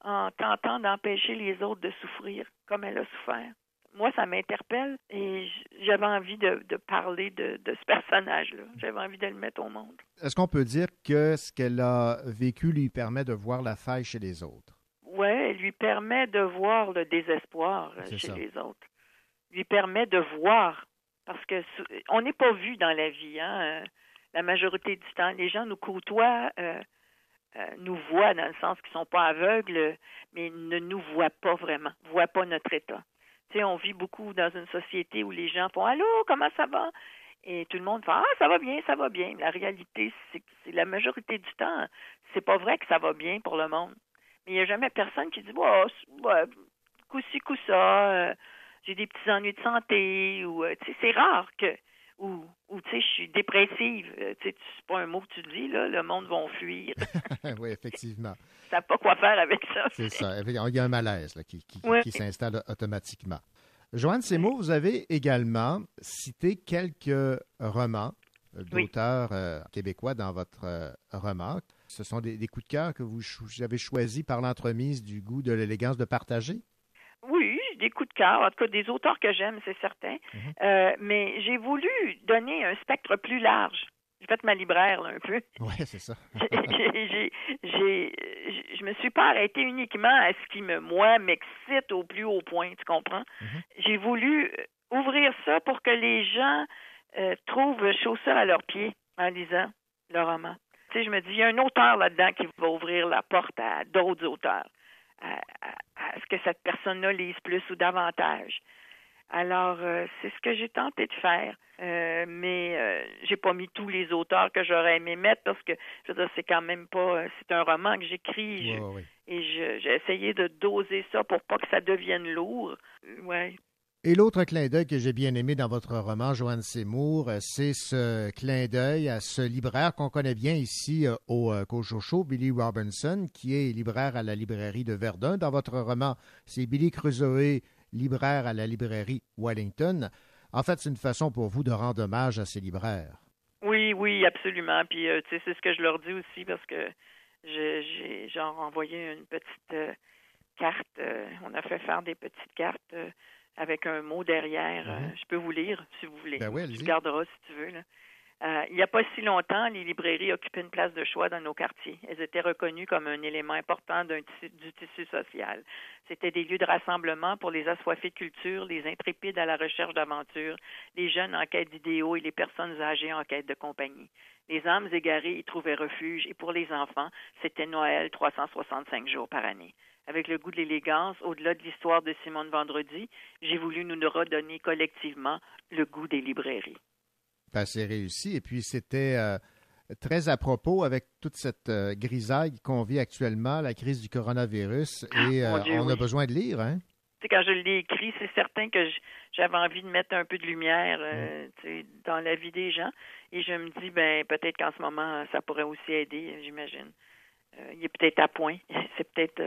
en tentant d'empêcher les autres de souffrir comme elle a souffert moi, ça m'interpelle et j'avais envie de, de parler de, de ce personnage-là. J'avais envie de le mettre au monde. Est-ce qu'on peut dire que ce qu'elle a vécu lui permet de voir la faille chez les autres? Ouais, elle lui permet de voir le désespoir euh, chez ça. les autres. Lui permet de voir. Parce que on n'est pas vu dans la vie, hein. euh, La majorité du temps, les gens nous côtoient, euh, nous voient dans le sens qu'ils sont pas aveugles, mais ne nous voient pas vraiment, voient pas notre état. Tu sais, on vit beaucoup dans une société où les gens font Allô, comment ça va? Et tout le monde fait Ah, ça va bien, ça va bien. La réalité, c'est que la majorité du temps, c'est pas vrai que ça va bien pour le monde. Mais il n'y a jamais personne qui dit oh, c'est- ouais, coup-ci, coup-ça, euh, j'ai des petits ennuis de santé, ou euh, tu sais, c'est rare que ou, ou tu sais, je suis dépressive. Euh, tu sais, c'est pas un mot que tu dis, là, le monde va fuir. *laughs* *laughs* oui, effectivement. Ça n'a pas quoi faire avec ça. C'est ça. Il y a un malaise là, qui, qui- s'installe automatiquement. Joanne Seymour, vous avez également cité quelques romans euh, Oui. d'auteurs euh, québécois dans votre euh, roman. Ce sont des, des coups de cœur que vous cho- vous avez choisis par l'entremise du goût de l'élégance de partager? Oui, des coups de cœur, en tout cas des auteurs que j'aime, c'est certain. Euh, mais j'ai voulu donner un spectre plus large. J'ai fait ma libraire là, un peu. *laughs* Oui, c'est ça. *laughs* je me suis pas arrêtée uniquement à ce qui me, moi, m'excite au plus haut point, tu comprends? J'ai voulu euh, ouvrir ça pour que les gens euh, trouvent chaussures à leurs pieds en lisant le roman. Tu sais, je me dis, il y a un auteur là-dedans qui va ouvrir la porte à d'autres auteurs, à, à- à ce que cette personne-là lise plus ou davantage. Alors, euh, c'est ce que j'ai tenté de faire, Euh, mais euh, j'ai pas mis tous les auteurs que j'aurais aimé mettre parce que, je veux dire, c'est quand même pas, c'est un roman que j'écris et j'ai essayé de doser ça pour pas que ça devienne lourd. Ouais. Et l'autre clin d'œil que j'ai bien aimé dans votre roman, Joanne Seymour, euh, c'est ce clin d'œil à ce libraire qu'on connaît bien ici euh, au euh, Cochocho, Billy Robinson, qui est libraire à la librairie de Verdun. Dans votre roman, c'est Billy Crusoe, libraire à la librairie Wellington. En fait, c'est une façon pour vous de rendre hommage à ces libraires. Oui, oui, absolument. Puis, euh, tu sais, c'est ce que je leur dis aussi parce que j'ai genre envoyé une petite euh, euh, on a fait faire des petites cartes euh, avec un mot derrière. Euh, je peux vous lire si vous voulez. Ben tu garderas si tu veux. Là. Euh, il n'y a pas si longtemps, les librairies occupaient une place de choix dans nos quartiers. Elles étaient reconnues comme un élément important tissu- du tissu social. C'était des lieux de rassemblement pour les assoiffés de culture, les intrépides à la recherche d'aventure, les jeunes en quête d'idéaux et les personnes âgées en quête de compagnie. Les âmes égarées y trouvaient refuge et pour les enfants, c'était Noël 365 jours par année. Avec le goût de l'élégance, au-delà de l'histoire de Simone Vendredi, j'ai voulu nous redonner collectivement le goût des librairies. Ben, c'est réussi. Et puis, c'était euh, très à propos avec toute cette euh, grisaille qu'on vit actuellement, la crise du coronavirus. Et Mon euh, Dieu, on a besoin de lire, hein? Quand je l'ai écrit, c'est certain que j'avais envie de mettre un peu de lumière dans la vie des gens. Et je me dis, ben peut-être qu'en ce moment, ça pourrait aussi aider, j'imagine. Il est peut-être à point. *laughs* C'est peut-être,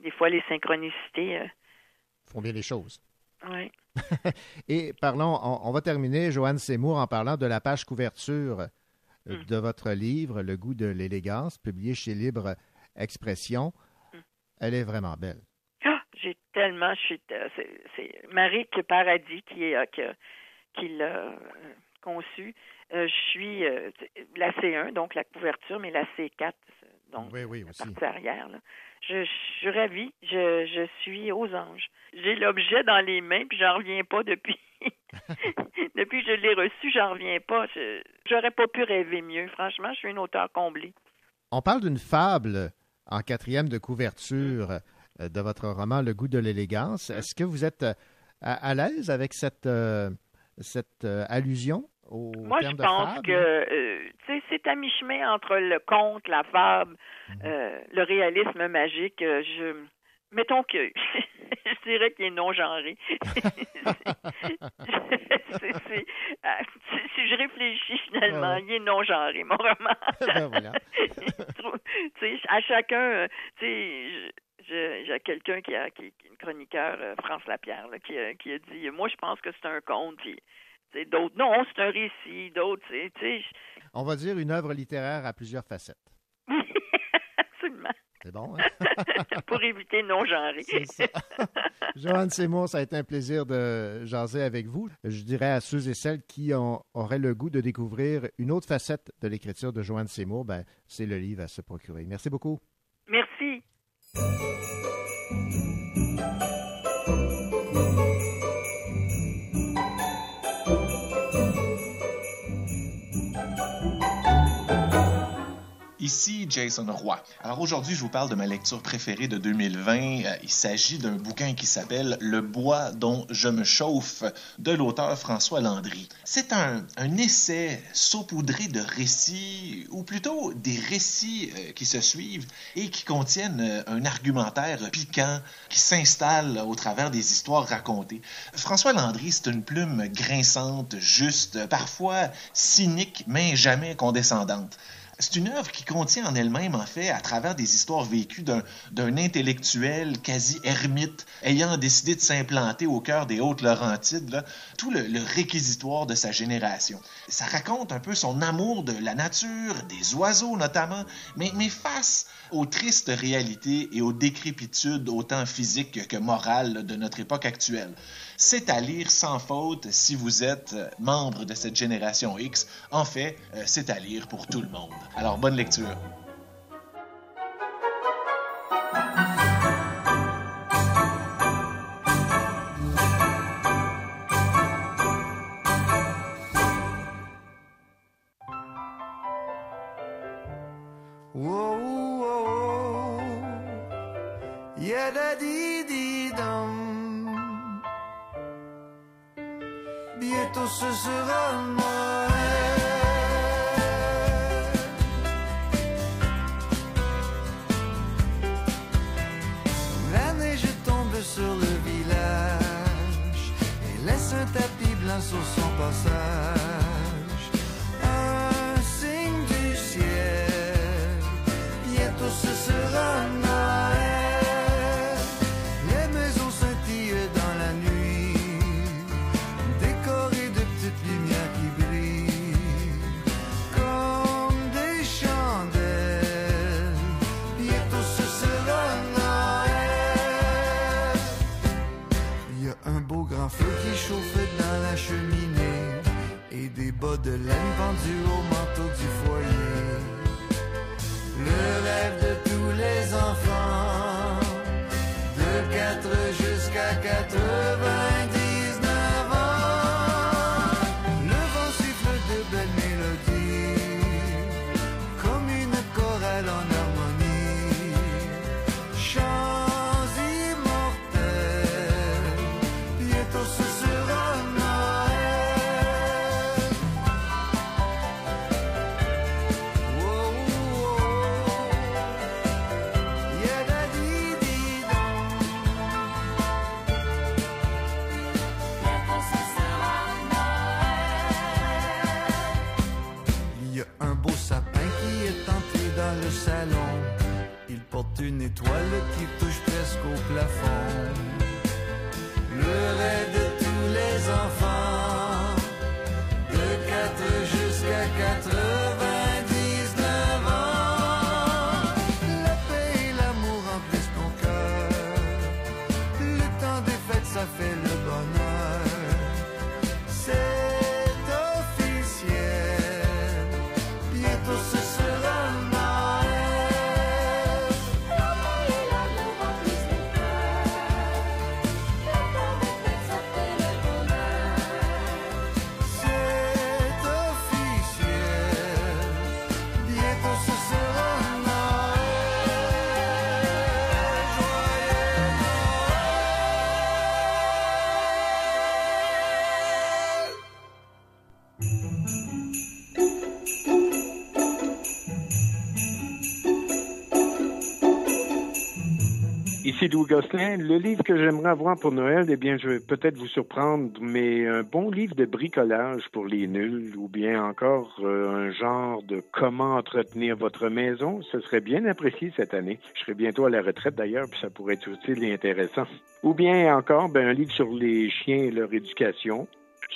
des fois, les synchronicités. euh, font bien les choses. ouais. *laughs* Et parlons, on, on va terminer, Joanne Seymour, en parlant de la page couverture euh, Mm. de votre livre, Le goût de l'élégance, publié chez Libre Expression. Mm. Elle est vraiment belle. Ah, j'ai tellement, euh, c'est, Marie Paradis qui est, qui, a- qui l'a conçu. Euh, je suis euh, la C1, donc la couverture, mais la C4, donc Oui, oui, la partie arrière. là. Je, suis ravie, je, suis aux anges. J'ai l'objet dans les mains, puis j'en reviens pas depuis. *laughs* depuis que je l'ai reçu, j'en reviens pas. J'aurais pas pu rêver mieux. Franchement, je suis une auteure comblée. On parle d'une fable en quatrième de couverture euh, de votre roman Le goût de l'élégance. Est-ce que vous êtes euh, à, l'aise avec cette, cette euh, allusion? Au Moi, je de pense fable? que euh, tu sais, c'est à mi-chemin entre le conte, la fable, euh, le réalisme magique. Euh, Je mettons que *laughs* je dirais qu'il est non genré. *laughs* Ah, si, je réfléchis finalement, Ouais. il est non genré, mon roman. *laughs* Ben voilà. À chacun, euh, tu sais, j'ai quelqu'un qui a qui, qui est une chroniqueur, euh, France Lapierre, là, qui, a, qui a dit, moi je pense que c'est un conte, puis d'autres, non, c'est un récit, d'autres, sais, On va dire une œuvre littéraire à plusieurs facettes. *laughs* absolument, C'est bon, hein? *laughs* pour éviter non genré. C'est ça. *laughs* Joanne Seymour, ça a été un plaisir de jaser avec vous. Je dirais à ceux et celles qui ont- auraient le goût de découvrir une autre facette de l'écriture de Joanne Seymour, ben, c'est le livre à se procurer. Merci beaucoup. Merci. Ici Jason Roy. Alors aujourd'hui, je vous parle de ma lecture préférée de 2020. Euh, Il s'agit d'un bouquin qui s'appelle Le bois dont je me chauffe de l'auteur François Landry. C'est un, un essai saupoudré de récits, ou plutôt des récits euh, qui se suivent et qui contiennent euh, un argumentaire piquant qui s'installe au travers des histoires racontées. François Landry, c'est une plume grinçante, juste, parfois cynique, mais jamais condescendante. C'est une œuvre qui contient en elle-même, en fait, à travers des histoires vécues d'un, intellectuel quasi ermite ayant décidé de s'implanter au cœur des Hautes-Laurentides, tout le, le réquisitoire de sa génération. Ça raconte un peu son amour de la nature, des oiseaux notamment, mais, mais face aux tristes réalités et aux décrépitudes autant physiques que morales de notre époque actuelle. C'est à lire sans faute si vous êtes euh, membre de cette génération X. En fait, euh, c'est à lire pour tout le monde. Alors, bonne lecture. Le livre que j'aimerais avoir pour Noël, eh bien, je vais peut-être vous surprendre, mais un bon livre de bricolage pour les nuls, ou bien encore euh, un genre de comment entretenir votre maison, ce serait bien apprécié cette année. Je serai bientôt à la retraite d'ailleurs, puis ça pourrait être utile et intéressant. Ou bien encore, ben, un livre sur les chiens et leur éducation.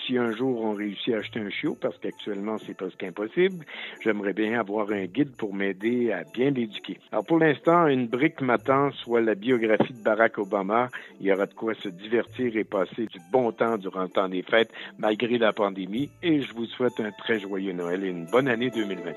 Si un jour on réussit à acheter un chiot, parce qu'actuellement c'est presque impossible, j'aimerais bien avoir un guide pour m'aider à bien l'éduquer. Alors pour l'instant, une brique m'attend, soit la biographie de Barack Obama. Il y aura de quoi se divertir et passer du bon temps durant le temps des fêtes, malgré la pandémie. Et je vous souhaite un très joyeux Noël et une bonne année 2021.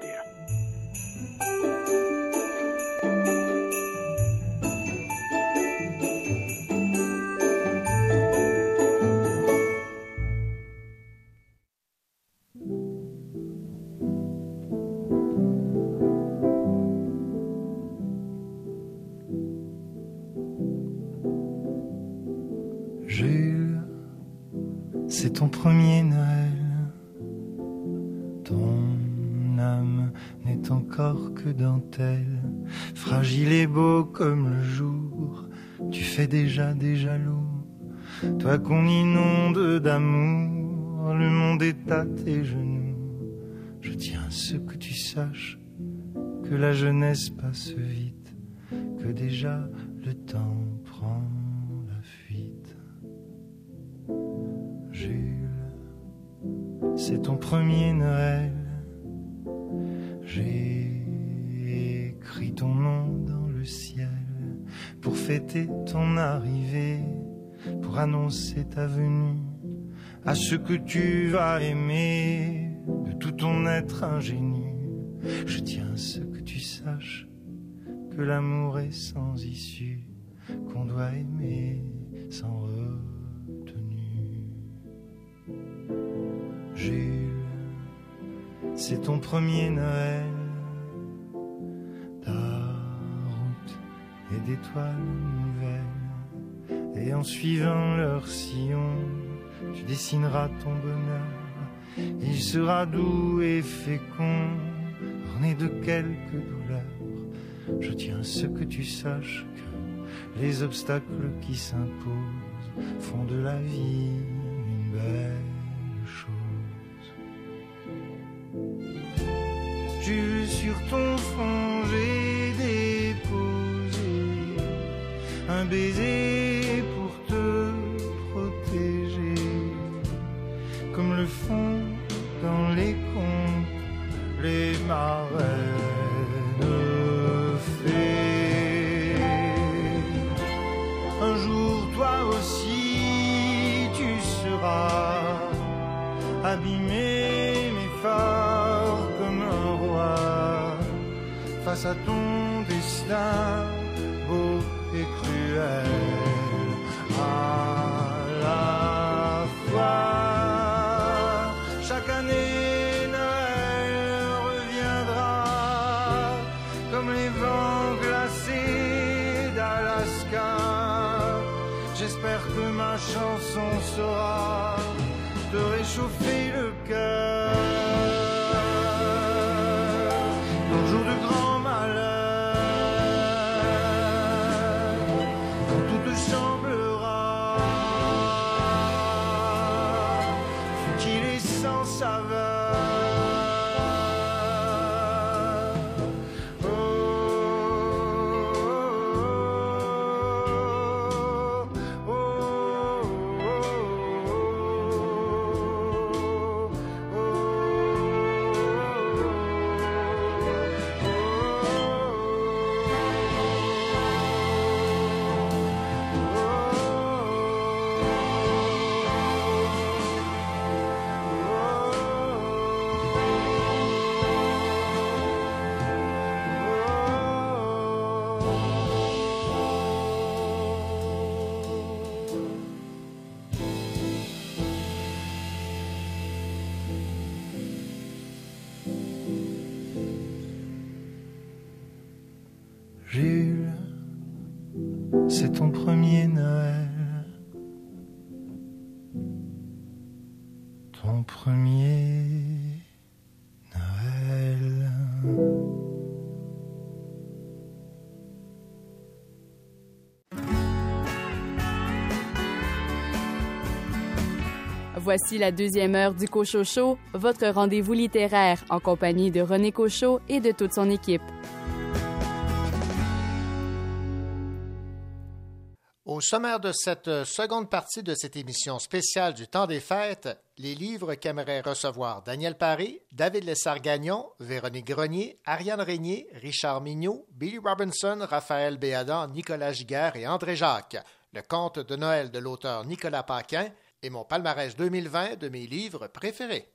C'est ton premier Noël. Ton âme n'est encore que dentelle, fragile et beau comme le jour. Tu fais déjà des jaloux, toi qu'on inonde d'amour. Le monde est à tes genoux. Je tiens à ce que tu saches que la jeunesse passe vite, que déjà le temps c'est ton premier Noël. J'ai écrit ton nom dans le ciel pour fêter ton arrivée, pour annoncer ta venue à ce que tu vas aimer de tout ton être ingénu. Je tiens à ce que tu saches que l'amour est sans issue, qu'on doit aimer sans retenue. Jules, c'est ton premier Noël. Ta route est d'étoiles nouvelles. Et en suivant leur sillon, tu dessineras ton bonheur. Il sera doux et fécond, orné de quelques douleurs. Je tiens à ce que tu saches que les obstacles qui s'imposent font de la vie une belle Jules, sur ton front, j'ai déposé un baiser pour te protéger, comme le font dans les contes les marraines à ton destin, beau et cruel. À la fois, chaque année Noël reviendra comme les vents glacés d'Alaska. J'espère que ma chanson saura te réchauffer le cœur. Ton premier Noël. Voici la deuxième heure du Cochocho, votre rendez-vous littéraire en compagnie de René Cochot et de toute son équipe. Au sommaire de cette seconde partie de cette émission spéciale du temps des fêtes, les livres qu'aimeraient recevoir Daniel Paré, David Lessard-Gagnon, Véronique Grenier, Ariane Régnier, Richard Mignot, Billy Robinson, Raphaël Béadan, Nicolas Giguère et André Jacques, le conte de Noël de l'auteur Nicolas Paquin et mon palmarès 2020 de mes livres préférés.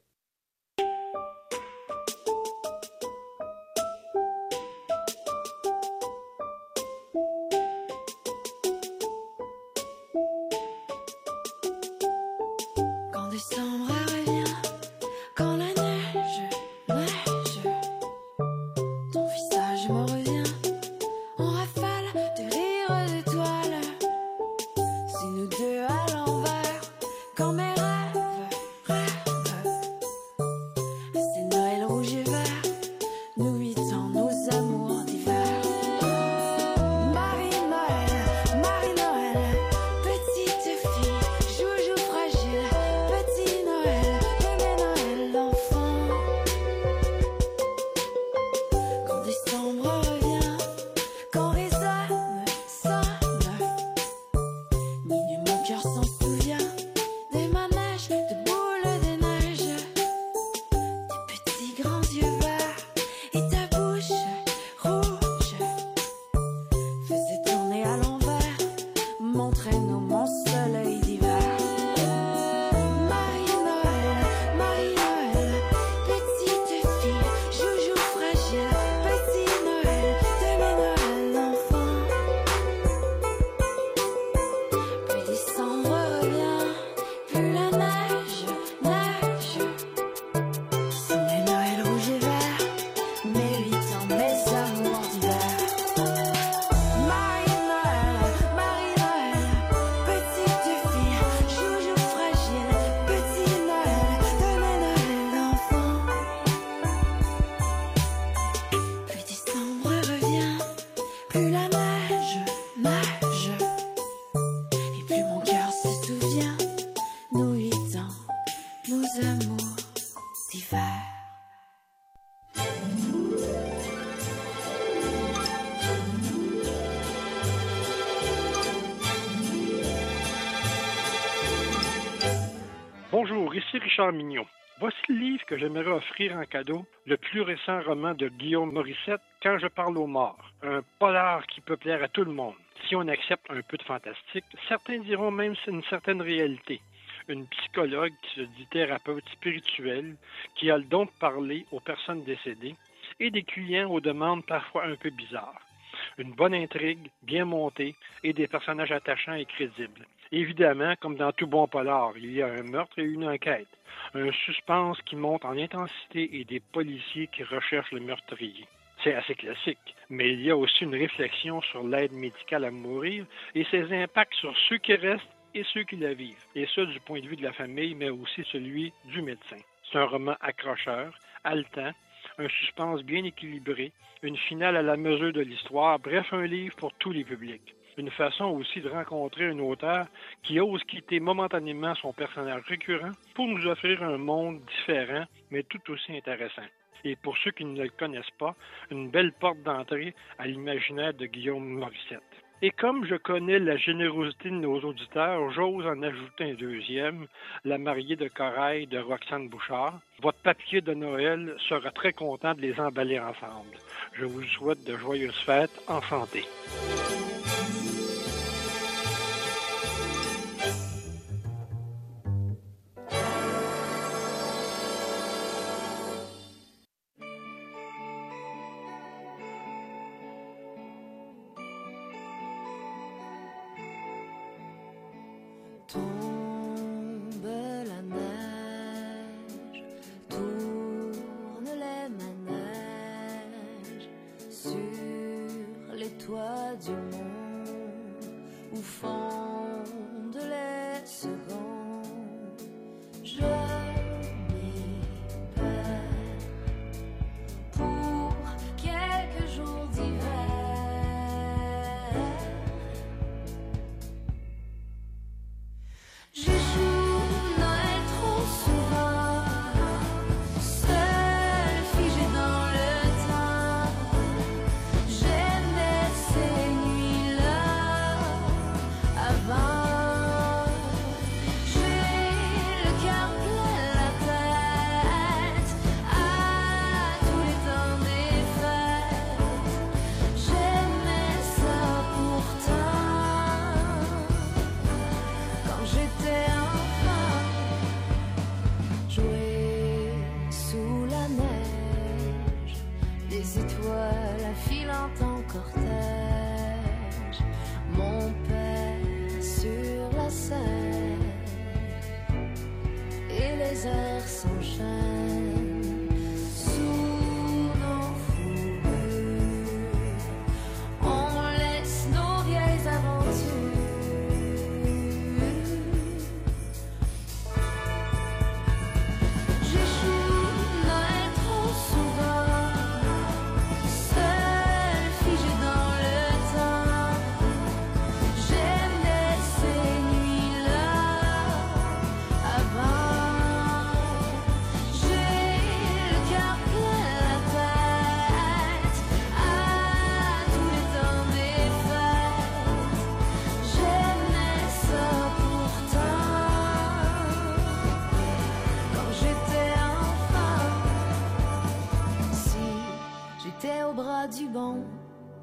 En cadeau, le plus récent roman de Guillaume Morissette, Quand je parle aux morts. Un polar qui peut plaire à tout le monde. Si on accepte un peu de fantastique, certains diront même une certaine réalité. Une psychologue qui se dit thérapeute spirituelle, qui a le don de parler aux personnes décédées, et des clients aux demandes parfois un peu bizarres. Une bonne intrigue, bien montée, et des personnages attachants et crédibles. Évidemment, comme dans tout bon polar, il y a un meurtre et une enquête, un suspense qui monte en intensité et des policiers qui recherchent le meurtrier. C'est assez classique, mais il y a aussi une réflexion sur l'aide médicale à mourir et ses impacts sur ceux qui restent et ceux qui la vivent, et ce du point de vue de la famille, mais aussi celui du médecin. C'est un roman accrocheur, haletant, un suspense bien équilibré, une finale à la mesure de l'histoire, bref, un livre pour tous les publics. Une façon aussi de rencontrer un auteur qui ose quitter momentanément son personnage récurrent pour nous offrir un monde différent, mais tout aussi intéressant. Et pour ceux qui ne le connaissent pas, une belle porte d'entrée à l'imaginaire de Guillaume Morissette. Et comme je connais la générosité de nos auditeurs, j'ose en ajouter un deuxième, La mariée de Corail de Roxane Bouchard. Votre papier de Noël sera très content de les emballer ensemble. Je vous souhaite de joyeuses fêtes en santé.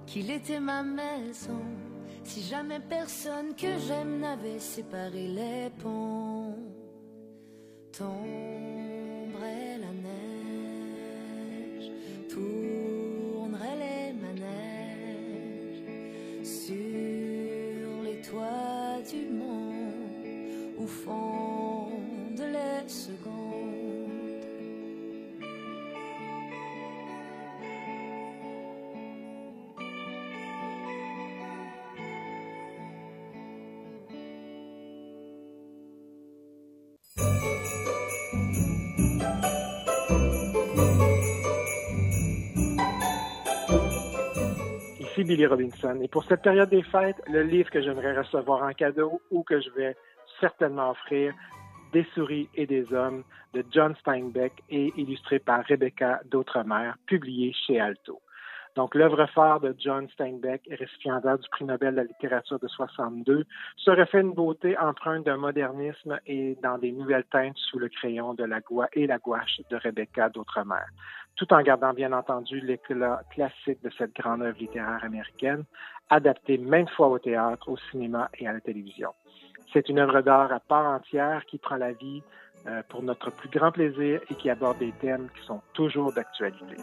Qu'il était ma maison, si jamais personne que j'aime n'avait séparé les ponts, tomberait la neige, tournerait les manèges sur les toits du monde où fondent Billy Robinson. Et pour cette période des fêtes, le livre que j'aimerais recevoir en cadeau ou que je vais certainement offrir, Des souris et des hommes de John Steinbeck et illustré par Rebecca d'Outremer, publié chez Alto. Donc, l'œuvre phare de John Steinbeck, récipiendaire du prix Nobel de la littérature de 62, se refait une beauté empreinte d'un modernisme et dans des nouvelles teintes sous le crayon de la gouache et la gouache de Rebecca d'Outremer, tout en gardant bien entendu l'éclat classique de cette grande œuvre littéraire américaine, adaptée maintes fois au théâtre, au cinéma et à la télévision. C'est une œuvre d'art à part entière qui prend la vie euh, pour notre plus grand plaisir et qui aborde des thèmes qui sont toujours d'actualité.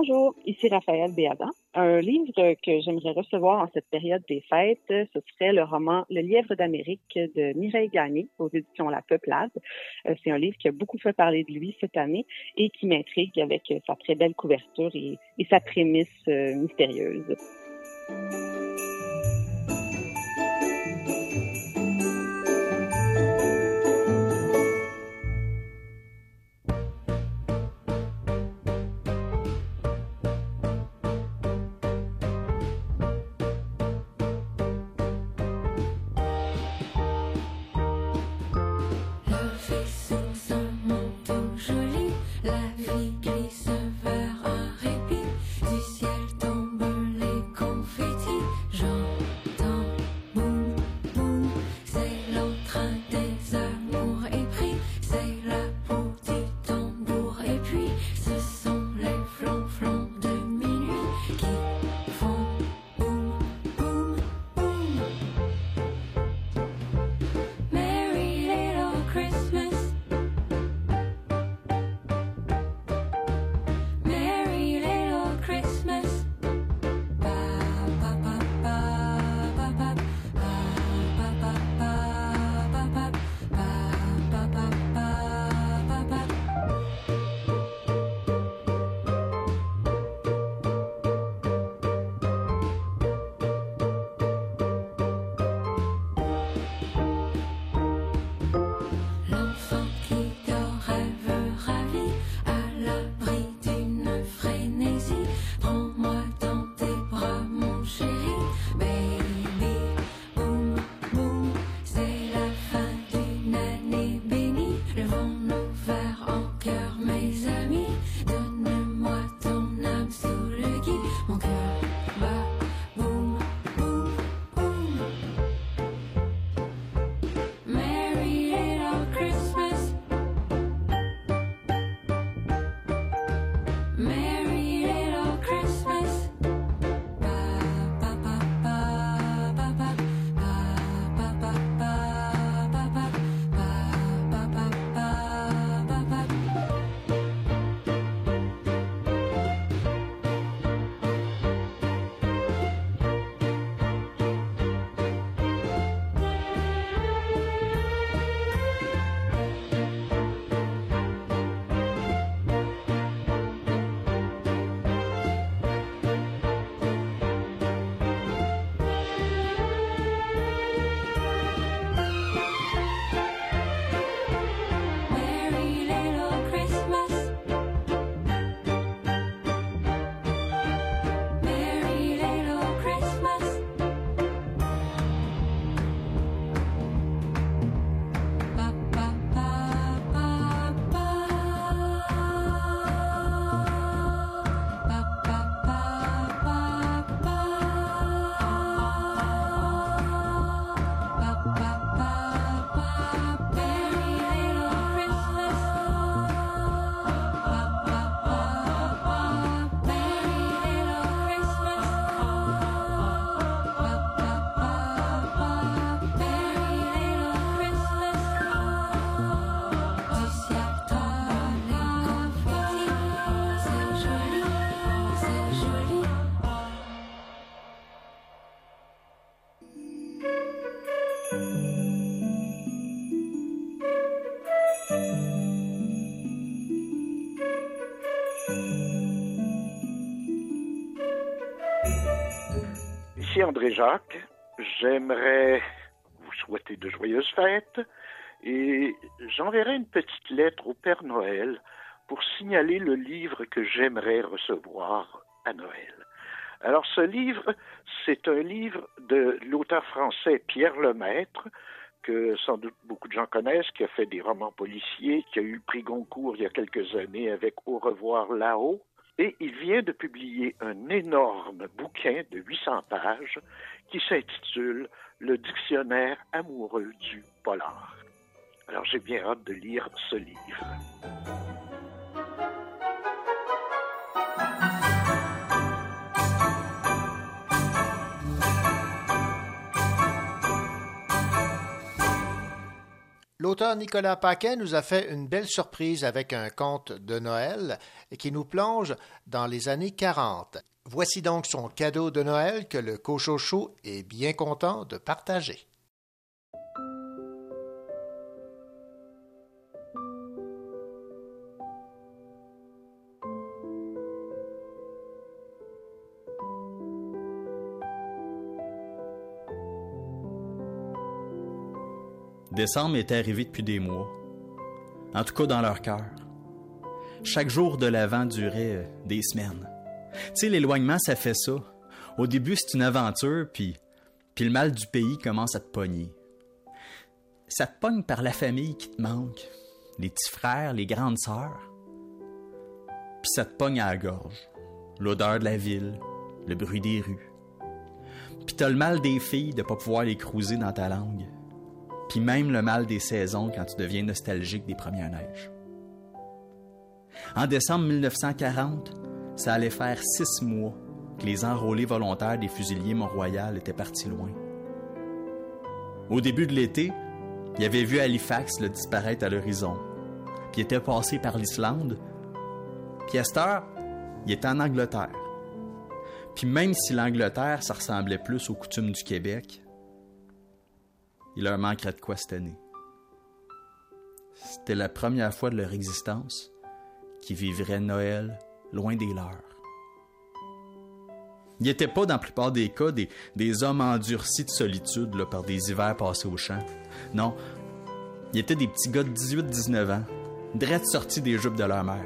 Bonjour, ici Raphaël Béada. Un livre que j'aimerais recevoir en cette période des fêtes, ce serait le roman Le Lièvre d'Amérique de Mireille Gagné aux éditions La Peuplade. Euh, c'est un livre qui a beaucoup fait parler de lui cette année et qui m'intrigue avec sa très belle couverture et, et sa prémisse euh, mystérieuse. Thank you. Jacques. J'aimerais vous souhaiter de joyeuses fêtes et j'enverrai une petite lettre au Père Noël pour signaler le livre que j'aimerais recevoir à Noël. Alors ce livre, c'est un livre de l'auteur français Pierre Lemaître, que sans doute beaucoup de gens connaissent, qui a fait des romans policiers, qui a eu le prix Goncourt il y a quelques années avec Au revoir là-haut. Et il vient de publier un énorme bouquin de 800 pages qui s'intitule Le dictionnaire amoureux du polar. Alors j'ai bien hâte de lire ce livre. L'auteur Nicolas Paquet nous a fait une belle surprise avec un conte de Noël qui nous plonge dans les années 40. Voici donc son cadeau de Noël que le Cochocho est bien content de partager. Décembre était arrivé depuis des mois, en tout cas dans leur cœur. Chaque jour de l'Avent durait euh, des semaines. Tu sais, l'éloignement, ça fait ça. Au début, c'est une aventure, puis, puis le mal du pays commence à te pogner. Ça te pogne par la famille qui te manque, les petits frères, les grandes sœurs. Puis ça te pogne à la gorge, l'odeur de la ville, le bruit des rues. Puis t'as le mal des filles de pas pouvoir les cruiser dans ta langue puis même le mal des saisons quand tu deviens nostalgique des premières neiges. En décembre 1940, ça allait faire six mois que les enrôlés volontaires des fusiliers Mont-Royal étaient partis loin. Au début de l'été, il avait vu Halifax le disparaître à l'horizon, puis était passé par l'Islande, puis à cette heure, il était en Angleterre. Puis même si l'Angleterre, ça ressemblait plus aux coutumes du Québec, il leur manquerait de quoi cette année. C'était la première fois de leur existence qu'ils vivraient Noël loin des leurs. Ils n'étaient pas, dans la plupart des cas, des, hommes endurcis de solitude par des hivers passés au champ. Non, ils étaient des petits gars de 18-19 ans, drettes sortis des jupes de leur mère.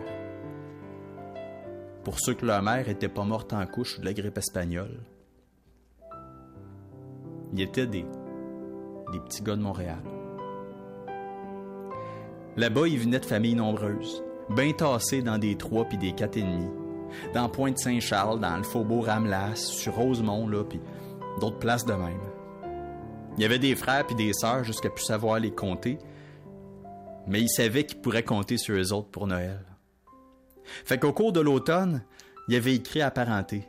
Pour ceux que leur mère était pas morte en couche de la grippe espagnole. Ils étaient des, des petits gars de Montréal. Là-bas, ils venaient de familles nombreuses, bien tassés dans des trois puis des quatre ennemis, dans Pointe-Saint-Charles, dans le Faubourg Ramlas, sur Rosemont, là, puis d'autres places de même. Il y avait des frères puis des sœurs jusqu'à plus savoir les compter, mais ils savaient qu'ils pourraient compter sur eux autres pour Noël. Fait qu'au cours de l'automne, il avait écrit à parenté.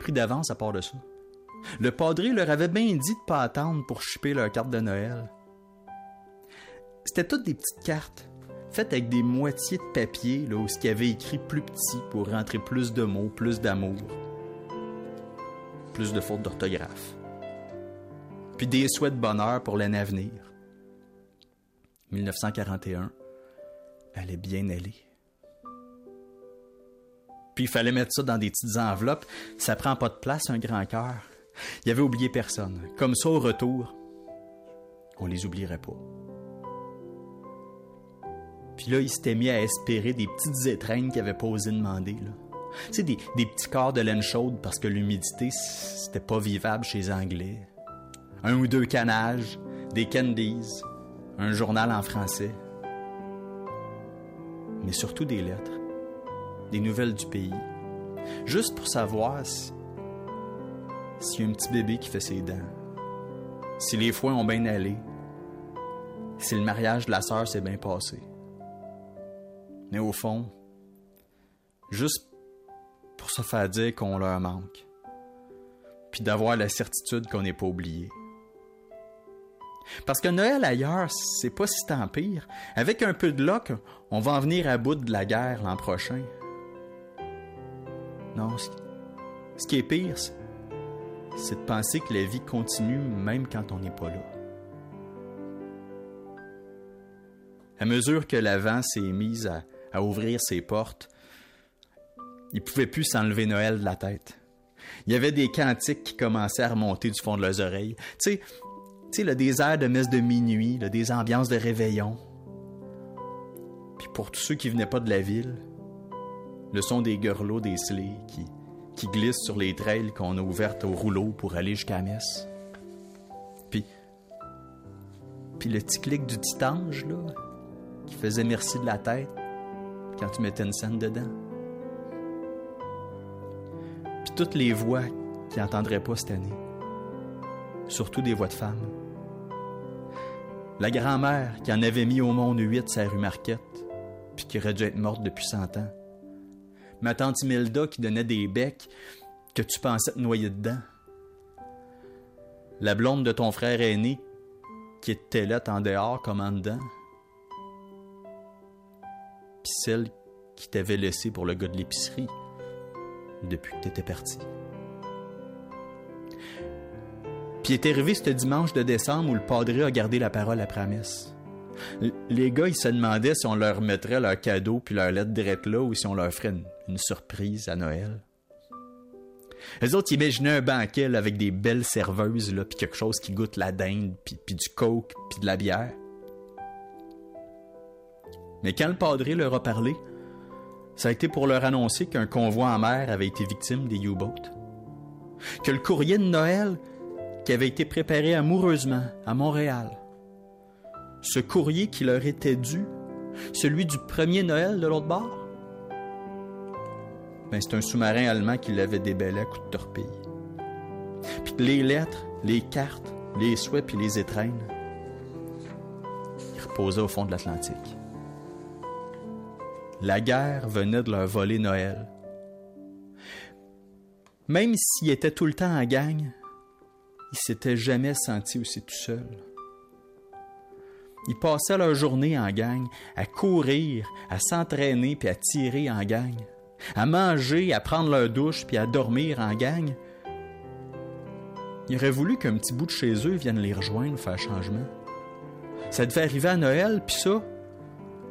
Pris d'avance à part de ça. Le padré leur avait bien dit de pas attendre pour chipper leur carte de Noël. C'était toutes des petites cartes, faites avec des moitiés de papier, là, où ce qui avait écrit plus petit pour rentrer plus de mots, plus d'amour, plus de fautes d'orthographe. Puis des souhaits de bonheur pour l'année à venir. 1941, elle est bien allée. Puis il fallait mettre ça dans des petites enveloppes. Ça prend pas de place, un grand cœur. Il avait oublié personne. Comme ça, au retour, on les oublierait pas. Puis là, il s'était mis à espérer des petites étrennes qu'il avait pas osé demander. Tu sais, des, des petits corps de laine chaude parce que l'humidité, c'était pas vivable chez les Anglais. Un ou deux canages, des candies, un journal en français. Mais surtout des lettres, des nouvelles du pays. Juste pour savoir si, s'il y a un petit bébé qui fait ses dents, si les foins ont bien allé, si le mariage de la sœur s'est bien passé. Mais au fond, juste pour se faire dire qu'on leur manque, puis d'avoir la certitude qu'on n'est pas oublié. Parce que Noël ailleurs, c'est pas si tant pire. Avec un peu de luck, on va en venir à bout de la guerre l'an prochain. Non, ce qui est pire, c'est de penser que la vie continue même quand on n'est pas là. À mesure que l'avant s'est mise à, ouvrir ses portes, il pouvait plus s'enlever Noël de la tête. Il y avait des cantiques qui commençaient à remonter du fond de leurs oreilles. Tu sais, tu sais, le désert de messe de minuit, le des ambiances de réveillon. Puis pour tous ceux qui venaient pas de la ville, le son des gurlots des sleighs qui, qui glissent sur les trails qu'on a ouvertes au rouleau pour aller jusqu'à la. Puis, puis le petit clic du titange, là, qui faisait merci de la tête quand tu mettais une scène dedans. Puis toutes les voix qui n'entendraient pas cette année. Surtout des voix de femmes. La grand-mère qui en avait mis au monde huit sa rue Marquette, puis qui aurait dû être morte depuis cent ans. Ma tante Imelda qui donnait des becs que tu pensais te noyer dedans. La blonde de ton frère aîné qui était là en dehors comme en dedans? Puis celle qui t'avait laissé pour le gars de l'épicerie depuis que t'étais parti. Puis était arrivé ce dimanche de décembre où le padre a gardé la parole après la Les gars, ils se demandaient si on leur mettrait leur cadeau puis leur lettre direct là ou si on leur ferait une, une surprise à Noël. Les autres, imaginaient un banquet avec des belles serveuses puis quelque chose qui goûte la dinde, puis du coke, puis de la bière. Mais quand le padré leur a parlé, ça a été pour leur annoncer qu'un convoi en mer avait été victime des U-boats. Que le courrier de Noël qui avait été préparé amoureusement à Montréal, ce courrier qui leur était dû, celui du premier Noël de l'autre bord, ben, c'est un sous-marin allemand qui l'avait débellé à coups de torpille. Puis les lettres, les cartes, les souhaits puis les étrennes, ils reposaient au fond de l'Atlantique. La guerre venait de leur voler Noël. Même s'ils étaient tout le temps en gang, ils s'étaient jamais sentis aussi tout seuls. Ils passaient leur journée en gang, à courir, à s'entraîner puis à tirer en gang, à manger, à prendre leur douche puis à dormir en gang. Ils auraient voulu qu'un petit bout de chez eux vienne les rejoindre, faire changement. Ça devait arriver à Noël, puis ça,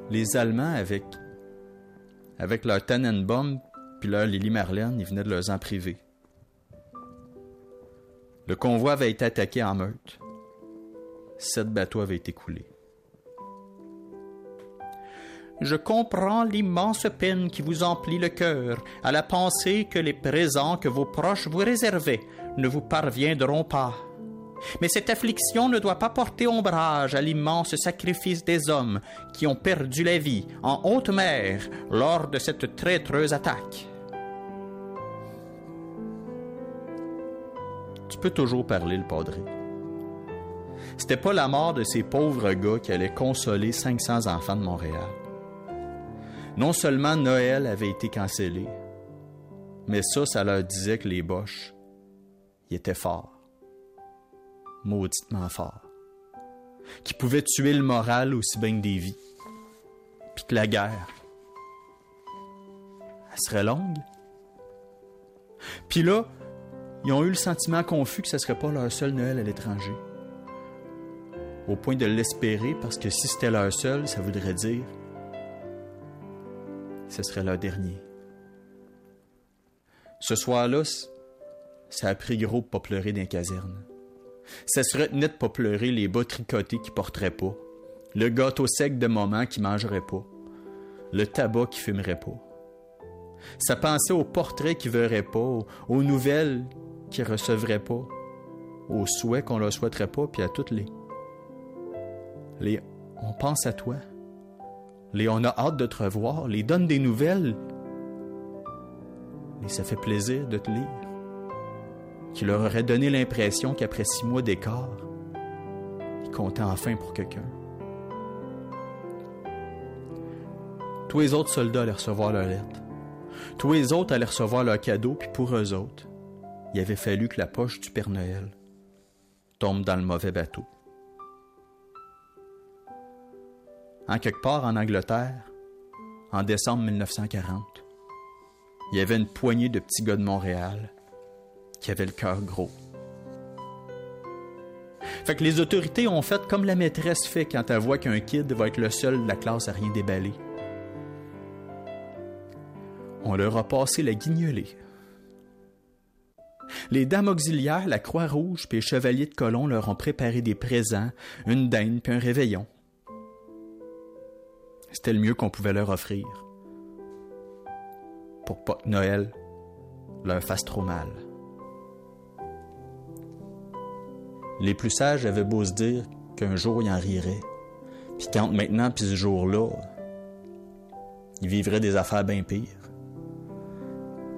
les Allemands avec avec leur Tannenbaum puis leur Lily Marlène, ils venaient de leurs en priver. Le convoi avait été attaqué en meute. Sept bateaux avaient été coulés. Je comprends l'immense peine qui vous emplit le cœur à la pensée que les présents que vos proches vous réservaient ne vous parviendront pas. Mais cette affliction ne doit pas porter ombrage à l'immense sacrifice des hommes qui ont perdu la vie en haute mer lors de cette traîtreuse attaque. Tu peux toujours parler, le padré. C'était pas la mort de ces pauvres gars qui allait consoler 500 enfants de Montréal. Non seulement Noël avait été cancellé, mais ça, ça leur disait que les Boches, ils étaient forts. Mauditement forts. Qui pouvaient tuer le moral aussi bien que des vies. Puis que la guerre, elle serait longue. Puis là, ils ont eu le sentiment confus que ce serait pas leur seul Noël à l'étranger. Au point de l'espérer, parce que si c'était leur seul, ça voudrait dire ce serait leur dernier. Ce soir-là, ça a pris gros pour pas pleurer dans les casernes. Ça se retenait de pas pleurer les bas tricotés qui porteraient pas, le gâteau sec de moment qui mangerait pas, le tabac qui fumerait pas. Ça pensait aux portraits qui verraient pas, aux, aux nouvelles qui recevraient pas, aux souhaits qu'on leur souhaiterait pas, puis à toutes les. Les on pense à toi. Les on a hâte de te revoir, les donne des nouvelles. Et ça fait plaisir de te lire. Qui leur aurait donné l'impression qu'après six mois d'écart, ils comptaient enfin pour quelqu'un. Tous les autres soldats allaient recevoir leur lettre. Tous les autres allaient recevoir leur cadeau, puis pour eux autres, il avait fallu que la poche du Père Noël tombe dans le mauvais bateau. En quelque part en Angleterre, en décembre 1940, il y avait une poignée de petits gars de Montréal qui avaient le cœur gros. Fait que les autorités ont fait comme la maîtresse fait quand elle voit qu'un kid va être le seul de la classe à rien déballer. On leur a passé la guignolée. Les dames auxiliaires, la Croix-Rouge puis les chevaliers de colon leur ont préparé des présents, une dinde puis un réveillon. C'était le mieux qu'on pouvait leur offrir. Pour pas que Noël leur fasse trop mal. Les plus sages avaient beau se dire qu'un jour ils en riraient, puis qu'entre maintenant puis ce jour-là, ils vivraient des affaires bien pires.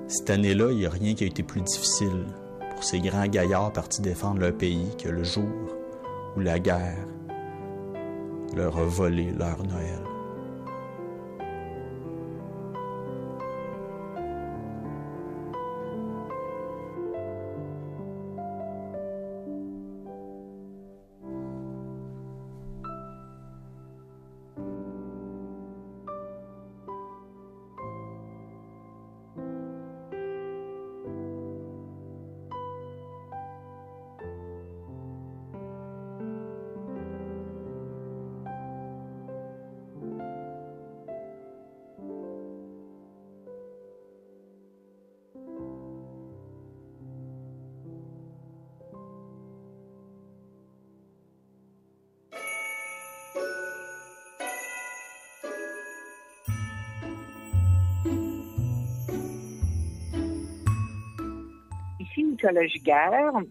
Cette année-là, il n'y a rien qui a été plus difficile pour ces grands gaillards partis défendre leur pays que le jour où la guerre leur a volé leur Noël.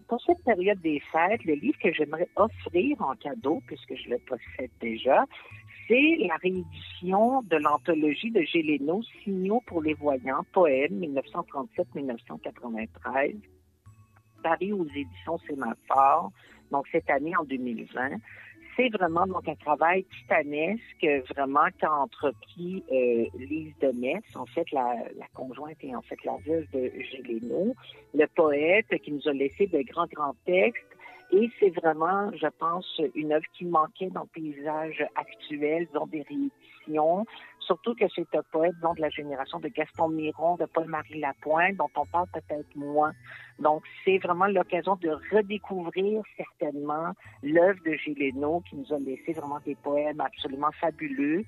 Pour cette période des fêtes, le livre que j'aimerais offrir en cadeau, puisque je le possède déjà, c'est la réédition de l'anthologie de Géléno, Signaux pour les voyants, poème 1937-1993, paru aux éditions Sémaphore, donc cette année en 2020 c'est vraiment donc un travail titanesque, vraiment qu'a entrepris euh, Lise de Metz, en fait la, la, conjointe et en fait la veuve de Géléno, le poète qui nous a laissé de grands grands textes. Et c'est vraiment, je pense, une œuvre qui manquait dans le paysage actuel, dans des rééditions, surtout que c'est un poète dont de la génération de Gaston Miron, de Paul-Marie Lapointe, dont on parle peut-être moins. Donc, c'est vraiment l'occasion de redécouvrir certainement l'œuvre de Géléno qui nous a laissé vraiment des poèmes absolument fabuleux.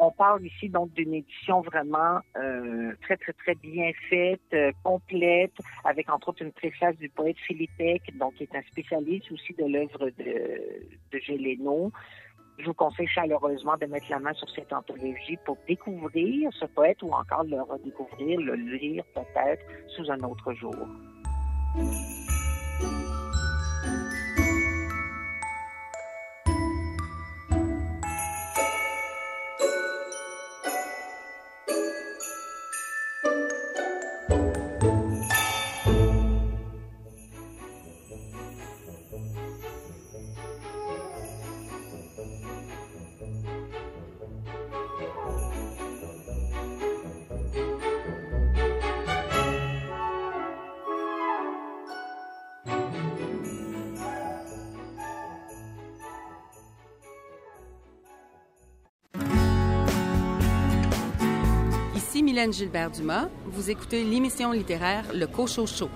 On parle ici donc d'une édition vraiment euh, très, très, très bien faite, euh, complète, avec entre autres une préface du poète Philippe Eck, donc qui est un spécialiste aussi de l'œuvre de, de. Je vous conseille chaleureusement de mettre la main sur cette anthologie pour découvrir ce poète ou encore le redécouvrir, le lire peut-être sous un autre jour. Mylène Gilbert-Dumas. Vous écoutez l'émission littéraire Le Cochot Show.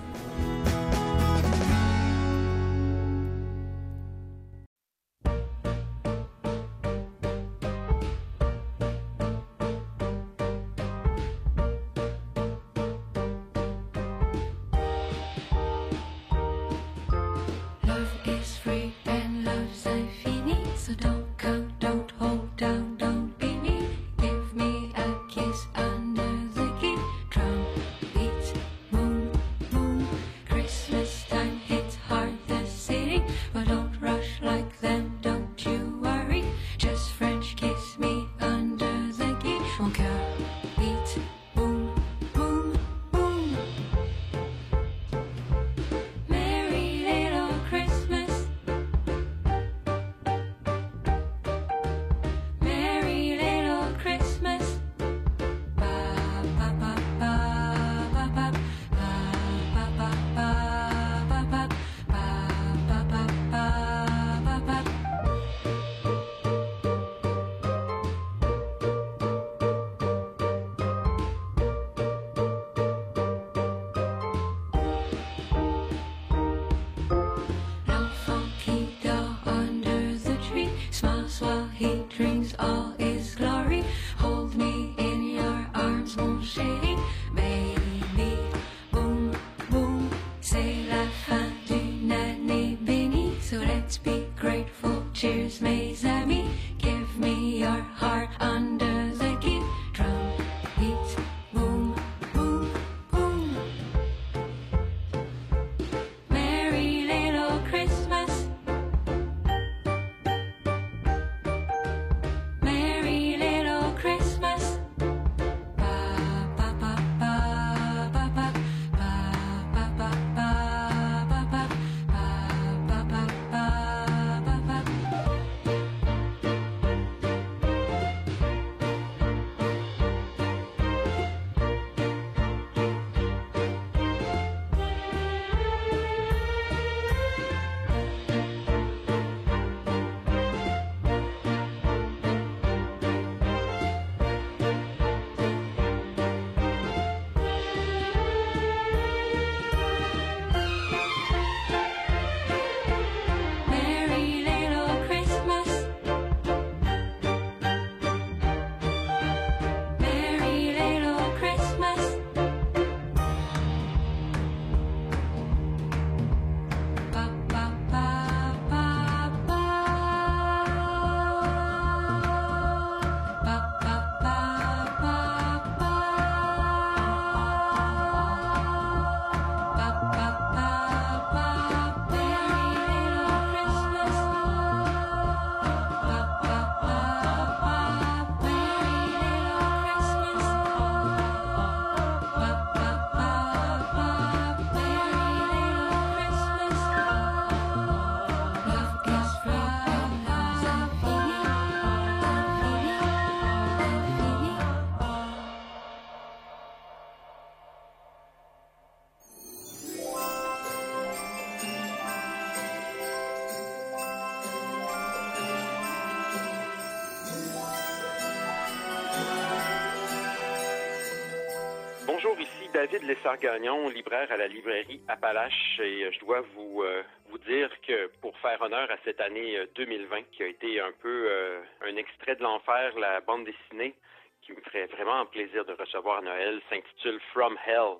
David Lessard-Gagnon, libraire à la librairie Appalache, et euh, je dois vous, euh, vous dire que pour faire honneur à cette année euh, 2020, qui a été un peu euh, un extrait de l'enfer, la bande dessinée, qui me ferait vraiment plaisir de recevoir Noël, s'intitule From Hell.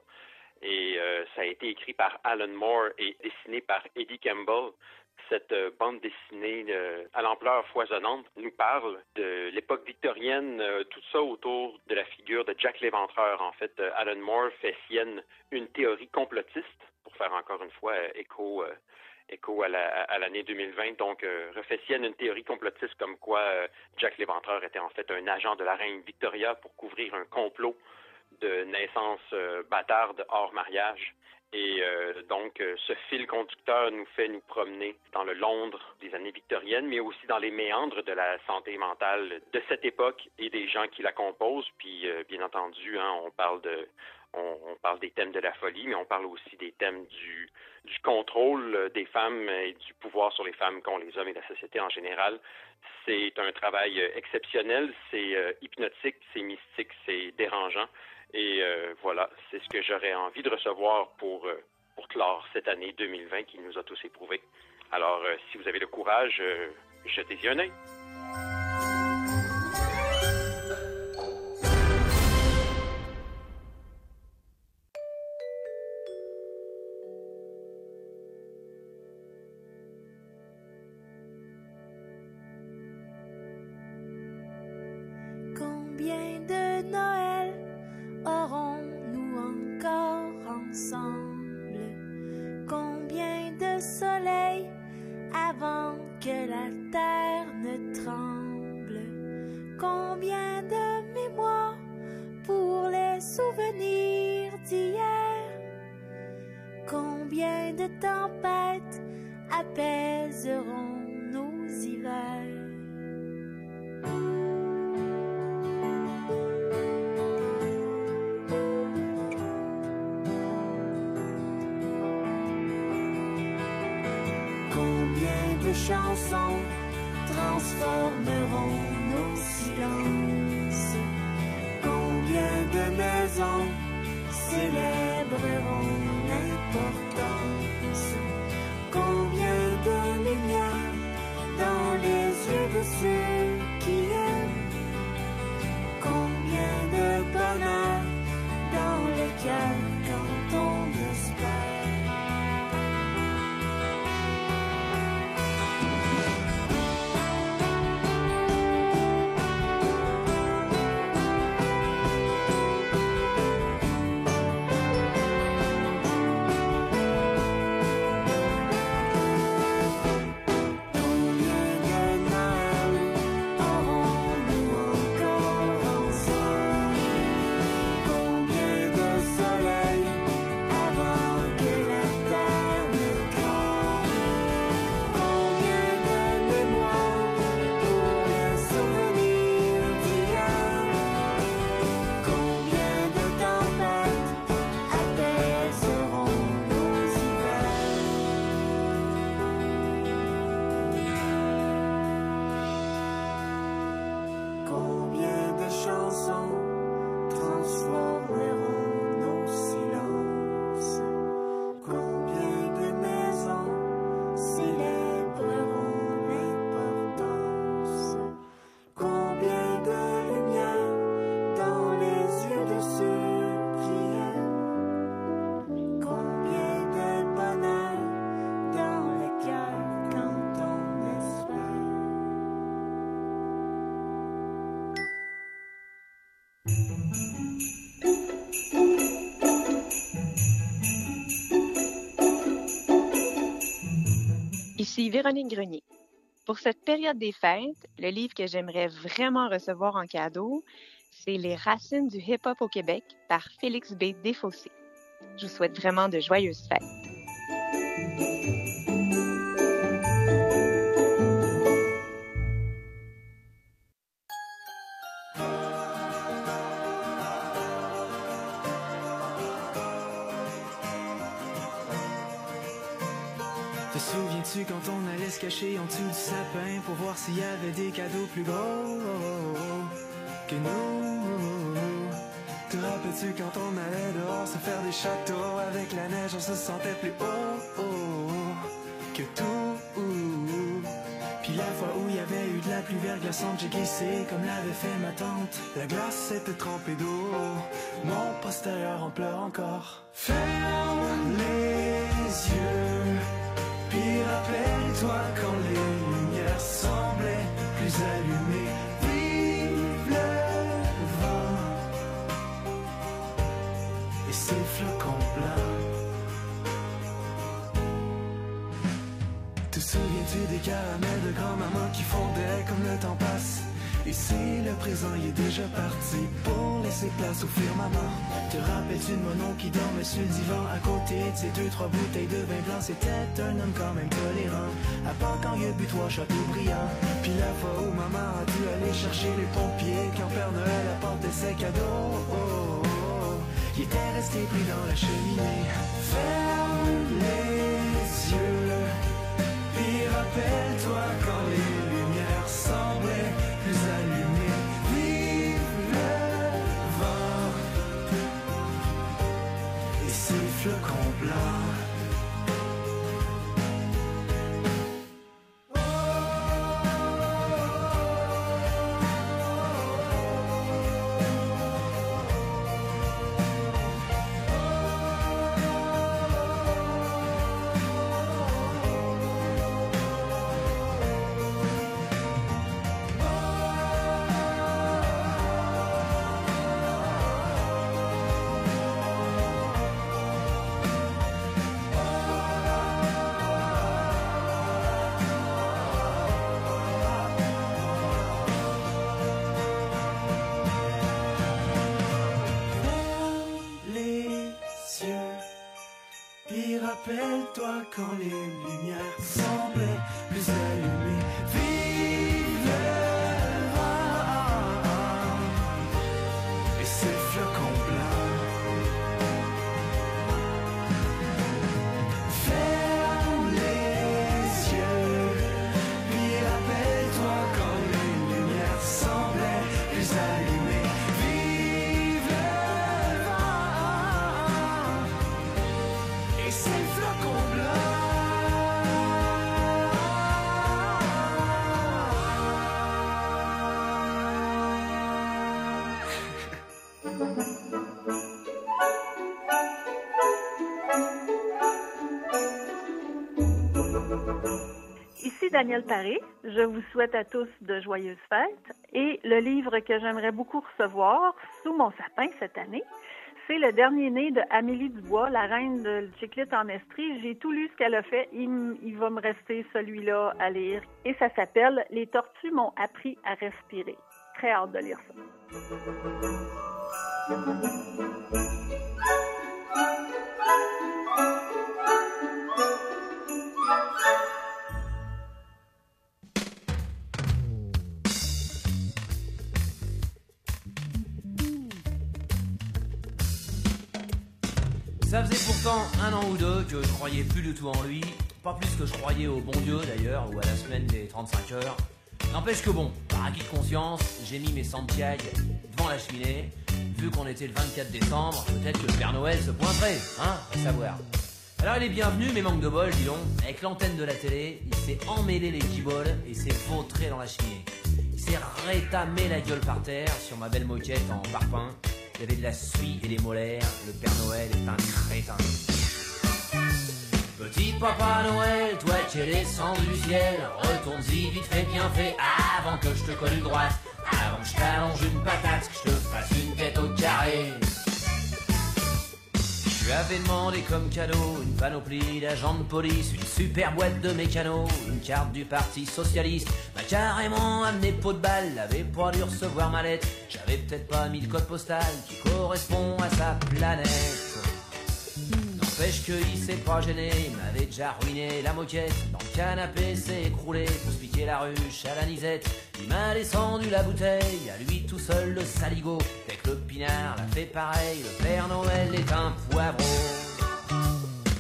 Et euh, ça a été écrit par Alan Moore et dessiné par Eddie Campbell. Cette euh, bande dessinée euh, à l'ampleur foisonnante nous parle de l'époque victorienne, euh, tout ça autour de la figure de Jack l'Éventreur. En fait, Alan Moore fait sienne une théorie complotiste, pour faire encore une fois écho, écho à la- l'année 2020. Donc, refait sienne une théorie complotiste comme quoi Jack l'Éventreur était en fait un agent de la reine Victoria pour couvrir un complot de naissance euh, bâtarde hors mariage. Et euh, donc, euh, ce fil conducteur nous fait nous promener dans le Londres des années victoriennes, mais aussi dans les méandres de la santé mentale de cette époque et des gens qui la composent. Puis, euh, bien entendu, hein, on parle de, on, parle des thèmes de la folie, mais on parle aussi des thèmes du, du contrôle des femmes et du pouvoir sur les femmes qu'ont les hommes et la société en général. C'est un travail exceptionnel, c'est hypnotique, c'est mystique, c'est dérangeant. Et euh, voilà, c'est ce que j'aurais envie de recevoir pour, euh, pour clore cette année 2020 qui nous a tous éprouvés. Alors, euh, si vous avez le courage, jetez-y un œil. Véronique Grenier. Pour cette période des fêtes, le livre que j'aimerais vraiment recevoir en cadeau, c'est Les racines du hip-hop au Québec par Félix B. Desfossés. Je vous souhaite vraiment de joyeuses fêtes. Cacher en dessous du sapin pour voir s'il y avait des cadeaux plus gros que nous? Te rappelles souviens-tu quand on allait dehors se faire des châteaux avec la neige, on se sentait plus haut que tout. Puis la fois où il y avait eu de la pluie verglaçante, j'ai glissé comme l'avait fait ma tante. La glace était trempée d'eau, mon postérieur en pleure encore. Ferme les yeux, puis rappelle-toi quand les lumières semblaient plus allumées. Vive le vent et ses flocons blancs. Te souviens-tu des caramels de grand-maman qui fondaient comme le temps passe? Ici, le présent il est déjà parti pour laisser place au firmament. Te rappelles-tu de mon oncle qui dormait sur le divan? À côté de ces deux, trois bouteilles de vin blanc C'était un homme quand même tolérant, à part quand il a bu trois châteaux. Puis la fois où maman a dû aller chercher les pompiers quand Père Noël apportait ses cadeaux. Oh, oh, oh. Il était resté pris dans la cheminée. Ferme les yeux. Puis rappelle-toi quand les lumières semblaient ses flocons rappelle-toi quand les lumières semblaient Daniel Paré. Je vous souhaite à tous de joyeuses fêtes. Et le livre que j'aimerais beaucoup recevoir sous mon sapin cette année, c'est le dernier né de Amélie Dubois, la reine de Chiclite en Estrie. J'ai tout lu ce qu'elle a fait. Il, il va me rester celui-là à lire. Et ça s'appelle Les tortues m'ont appris à respirer. Très hâte de lire ça. Ça faisait pourtant un an ou deux que je croyais plus du tout en lui, pas plus que je croyais au bon Dieu d'ailleurs, ou à la semaine des 35 heures. N'empêche que bon, par acquis de conscience, j'ai mis mes Santiago devant la cheminée. Vu qu'on était le 24 décembre, peut-être que le Père Noël se pointerait, hein, à savoir. Alors il est bienvenu, mais manque de bol, dis donc. Avec l'antenne de la télé, il s'est emmêlé les guiboles et s'est vautré dans la cheminée. Il s'est rétamé la gueule par terre sur ma belle moquette en parpaing. Il y avait de la suie et des molaires. Le Père Noël est un crétin. Petit Papa Noël, toi qui es descendu du ciel, retourne-y vite fait bien fait avant que je te colle une droite, avant que je t'allonge une patate, que je te fasse une tête au carré. Je lui avais demandé comme cadeau une panoplie d'agents de police, une super boîte de mécano, une carte du Parti Socialiste. M'a carrément amené pot de balle, avait pas dû recevoir ma lettre. J'avais peut-être pas mis le code postal qui correspond à sa planète. N'empêche qu'il s'est pas gêné, il m'avait déjà ruiné la moquette. Dans le canapé s'est écroulé pour se piquer la ruche à la nisette. Il m'a descendu la bouteille, à lui tout seul le saligo. Dès que le pinard l'a fait pareil, le Père Noël est un poivreau.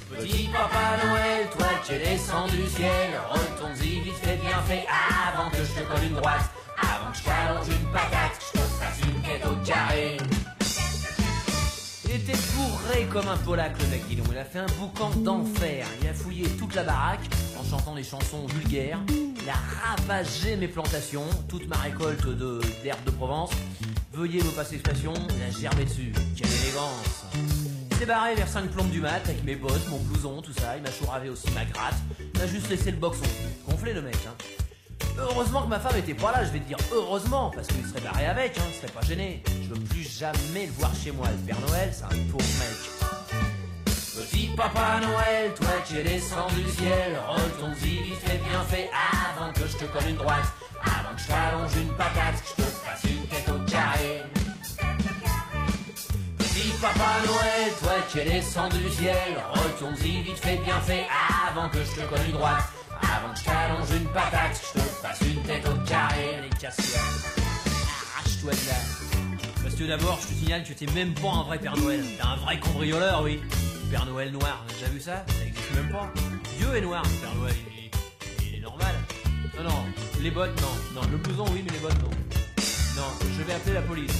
Petit Papa Noël, toi qui es descendu du ciel, retourne-y vite fait bien fait avant que je te colle une droite, avant que je t'allonge une patate, que je te fasse une tête au carré. Parlé comme un polac, le mec, dis donc. Il a fait un boucan d'enfer. Il a fouillé toute la baraque en chantant des chansons vulgaires. Il a ravagé mes plantations, toute ma récolte de- d'herbes de Provence. Veuillez me passer l'expression, il a germé dessus. Quelle élégance Il s'est barré vers 5 plombes du mat avec mes bottes, mon blouson, tout ça. Il m'a chouravé aussi ma gratte. Il m'a juste laissé le boxon. Gonflé le mec, hein. Heureusement que ma femme était pas là, je vais te dire heureusement, parce qu'il serait barré avec, hein, il serait pas gêné. Je veux plus jamais le voir chez moi. Le Père Noël, c'est un pauvre mec. Petit Papa Noël, toi qui es descendu du ciel, zizi vite fait bien fait avant que je te colle une droite, avant que je t'allonge une patate, que je te fasse une tête au carré. Petit Papa Noël, toi qui es descendu du ciel, zizi vite fait bien fait avant que je te colle une droite, avant que je t'allonge une patate, que je te fasse une tête au carré. Les casse Arrache-toi de là. Parce que d'abord, je te signale que t'es même pas un vrai Père Noël. T'es un vrai cambrioleur, oui. Père Noël noir, t'as déjà vu ça Ça existe même pas. Dieu est noir, Père Noël, il, est- il est normal. Non, non, les bottes, non. Non, le blouson, oui, mais les bottes, non. Non, je vais appeler la police.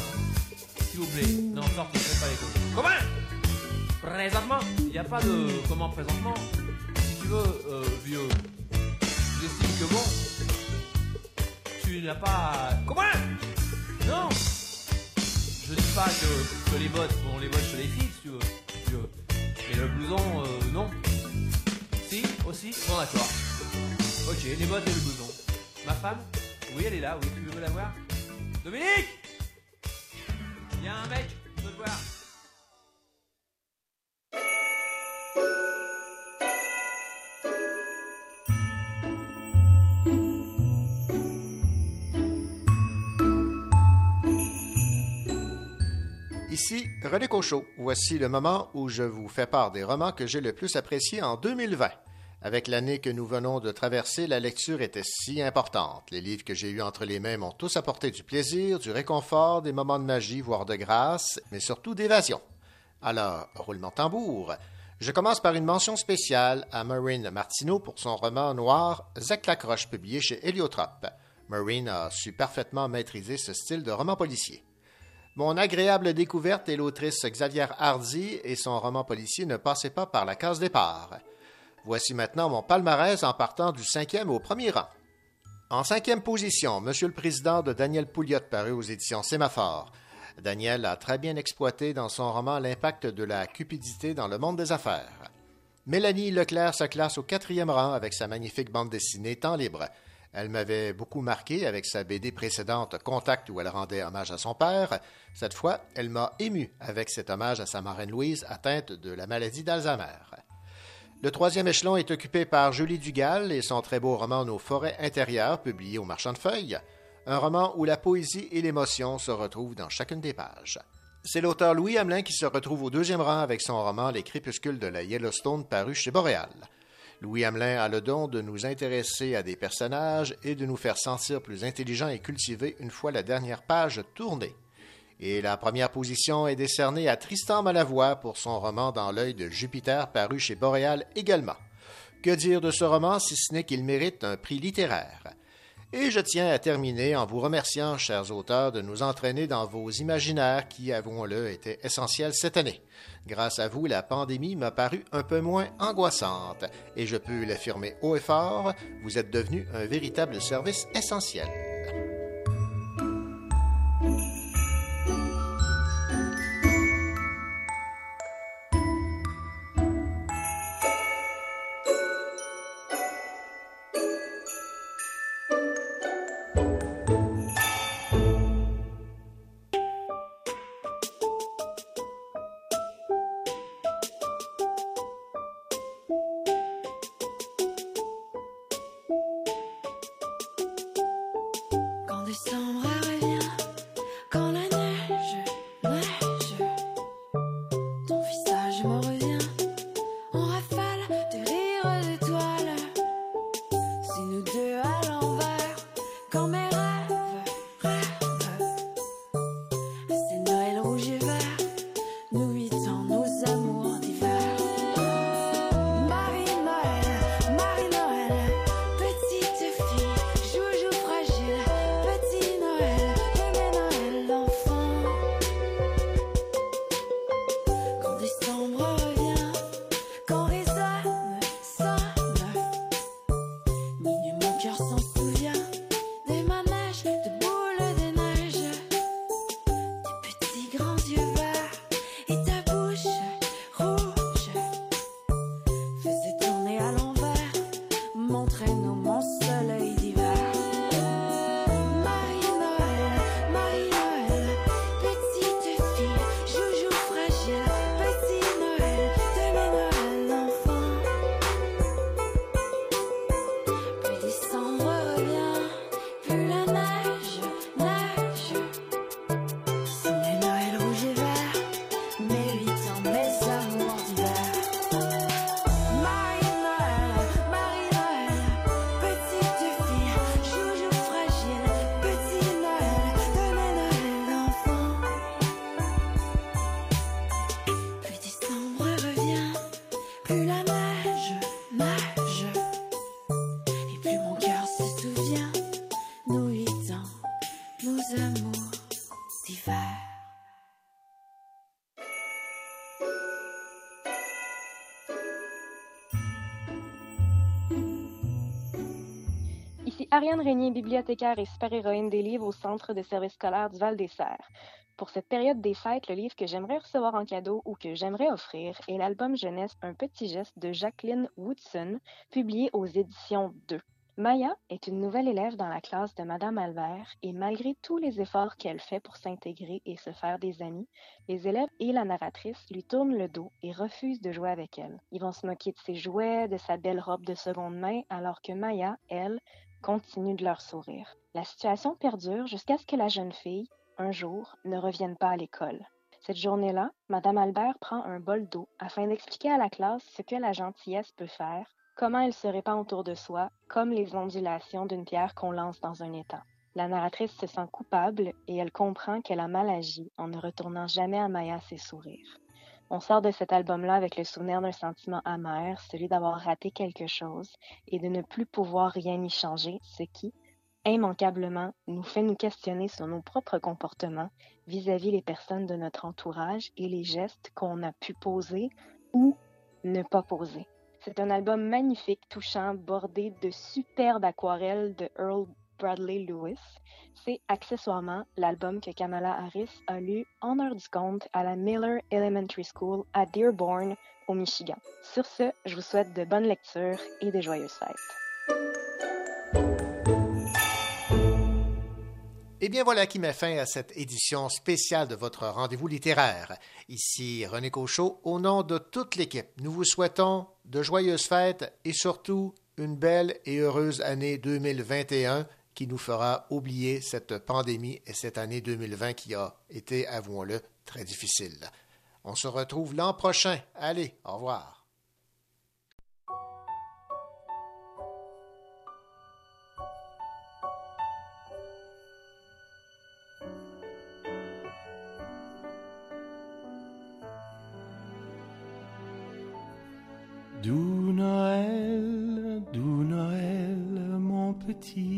S'il vous plaît. Non, sortez, faites pas les cons. Comment? Présentement? Il n'y a pas de... Comment présentement? Si tu veux, euh, vieux, j'estime que bon, tu n'as pas... Comment Non Je dis pas que, que les bottes, bon, les bottes, je les fixe, tu veux. Mais le blouson, euh, non. Si, aussi Bon, d'accord. Ok, les bottes et le blouson. Ma femme Oui, elle est là, oui, tu veux la voir Dominique Il y a un mec, je veux te voir. Ici René Cochot. Voici le moment où je vous fais part des romans que j'ai le plus appréciés en 2020. Avec l'année que nous venons de traverser, la lecture était si importante. Les livres que j'ai eus entre les mains m'ont tous apporté du plaisir, du réconfort, des moments de magie, voire de grâce, mais surtout d'évasion. Alors, roulement tambour. Je commence par une mention spéciale à Maureen Martineau pour son roman noir Zach Lacroche, publié chez Héliotrope. Maureen a su parfaitement maîtriser ce style de roman policier. Mon agréable découverte est l'autrice Xavier Hardy et son roman policier ne passait pas par la case départ. Voici maintenant mon palmarès en partant du cinquième au premier rang. En cinquième position, Monsieur le Président de Daniel Pouliot, paru aux éditions Sémaphore. Daniel a très bien exploité dans son roman l'impact de la cupidité dans le monde des affaires. Mélanie Leclerc se classe au quatrième rang avec sa magnifique bande dessinée Temps libre. Elle m'avait beaucoup marqué avec sa BD précédente Contact où elle rendait hommage à son père. Cette fois, elle m'a ému avec cet hommage à sa marraine Louise atteinte de la maladie d'Alzheimer. Le troisième échelon est occupé par Julie Dugal et son très beau roman Nos forêts intérieures, publié au Marchand de Feuilles. Un roman où la poésie et l'émotion se retrouvent dans chacune des pages. C'est l'auteur Louis Hamelin qui se retrouve au deuxième rang avec son roman Les crépuscules de la Yellowstone paru chez Boréal. Louis Hamelin a le don de nous intéresser à des personnages et de nous faire sentir plus intelligents et cultivés une fois la dernière page tournée. Et la première position est décernée à Tristan Malavoie pour son roman Dans l'œil de Jupiter paru chez Boréal également. Que dire de ce roman si ce n'est qu'il mérite un prix littéraire? Et je tiens à terminer en vous remerciant, chers auteurs, de nous entraîner dans vos imaginaires qui, avouons-le, étaient essentiels cette année. Grâce à vous, la pandémie m'a paru un peu moins angoissante, et je peux l'affirmer haut et fort, vous êtes devenus un véritable service essentiel. Bibliothécaire et super-héroïne des livres au Centre de services scolaires du Val-des-Serres. Pour cette période des fêtes, le livre que j'aimerais recevoir en cadeau ou que j'aimerais offrir est l'album jeunesse Un petit geste de Jacqueline Woodson, publié aux éditions 2. Maya est une nouvelle élève dans la classe de Madame Albert et malgré tous les efforts qu'elle fait pour s'intégrer et se faire des amis, les élèves et la narratrice lui tournent le dos et refusent de jouer avec elle. Ils vont se moquer de ses jouets, de sa belle robe de seconde main, alors que Maya, elle, continue de leur sourire. La situation perdure jusqu'à ce que la jeune fille, un jour, ne revienne pas à l'école. Cette journée-là, Madame Albert prend un bol d'eau afin d'expliquer à la classe ce que la gentillesse peut faire, comment elle se répand autour de soi, comme les ondulations d'une pierre qu'on lance dans un étang. La narratrice se sent coupable et elle comprend qu'elle a mal agi en ne retournant jamais à Maya ses sourires. On sort de cet album-là avec le souvenir d'un sentiment amer, celui d'avoir raté quelque chose et de ne plus pouvoir rien y changer, ce qui, immanquablement, nous fait nous questionner sur nos propres comportements vis-à-vis les personnes de notre entourage et les gestes qu'on a pu poser ou ne pas poser. C'est un album magnifique, touchant, bordé de superbes aquarelles de Earl Bradley Lewis. C'est accessoirement l'album que Kamala Harris a lu en heure du compte à la Miller Elementary School à Dearborn, au Michigan. Sur ce, je vous souhaite de bonnes lectures et de joyeuses fêtes. Et bien voilà qui met fin à cette édition spéciale de votre rendez-vous littéraire. Ici René Cochot, au nom de toute l'équipe, nous vous souhaitons de joyeuses fêtes et surtout une belle et heureuse année 2021 qui nous fera oublier cette pandémie et cette année 2020 qui a été, avouons-le, très difficile. On se retrouve l'an prochain. Allez, au revoir. Doux Noël, doux Noël, mon petit.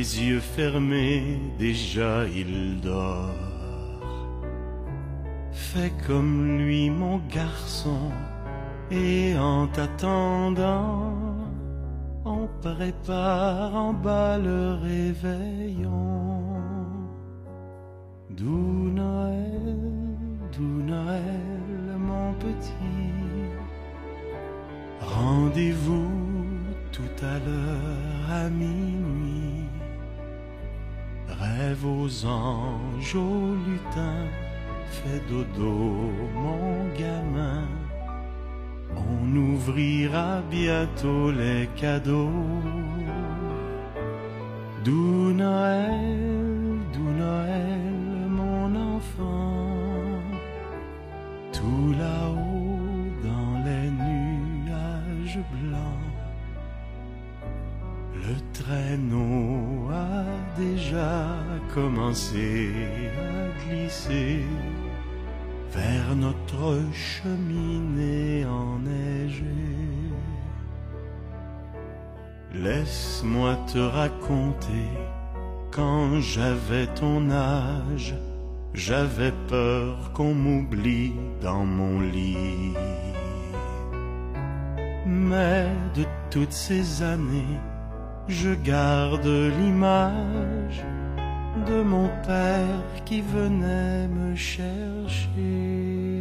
Les yeux fermés, déjà il dort. Fais comme lui, mon garçon, et en t'attendant, on prépare en bas le réveillon. Doux Noël, doux Noël, mon petit. Rendez-vous aux anges, aux lutins, fais dodo, mon gamin. On ouvrira bientôt les cadeaux. Doux Noël, à glisser vers notre cheminée enneigée. Laisse-moi te raconter, quand j'avais ton âge, j'avais peur qu'on m'oublie dans mon lit. Mais de toutes ces années, je garde l'image de mon père qui venait me chercher.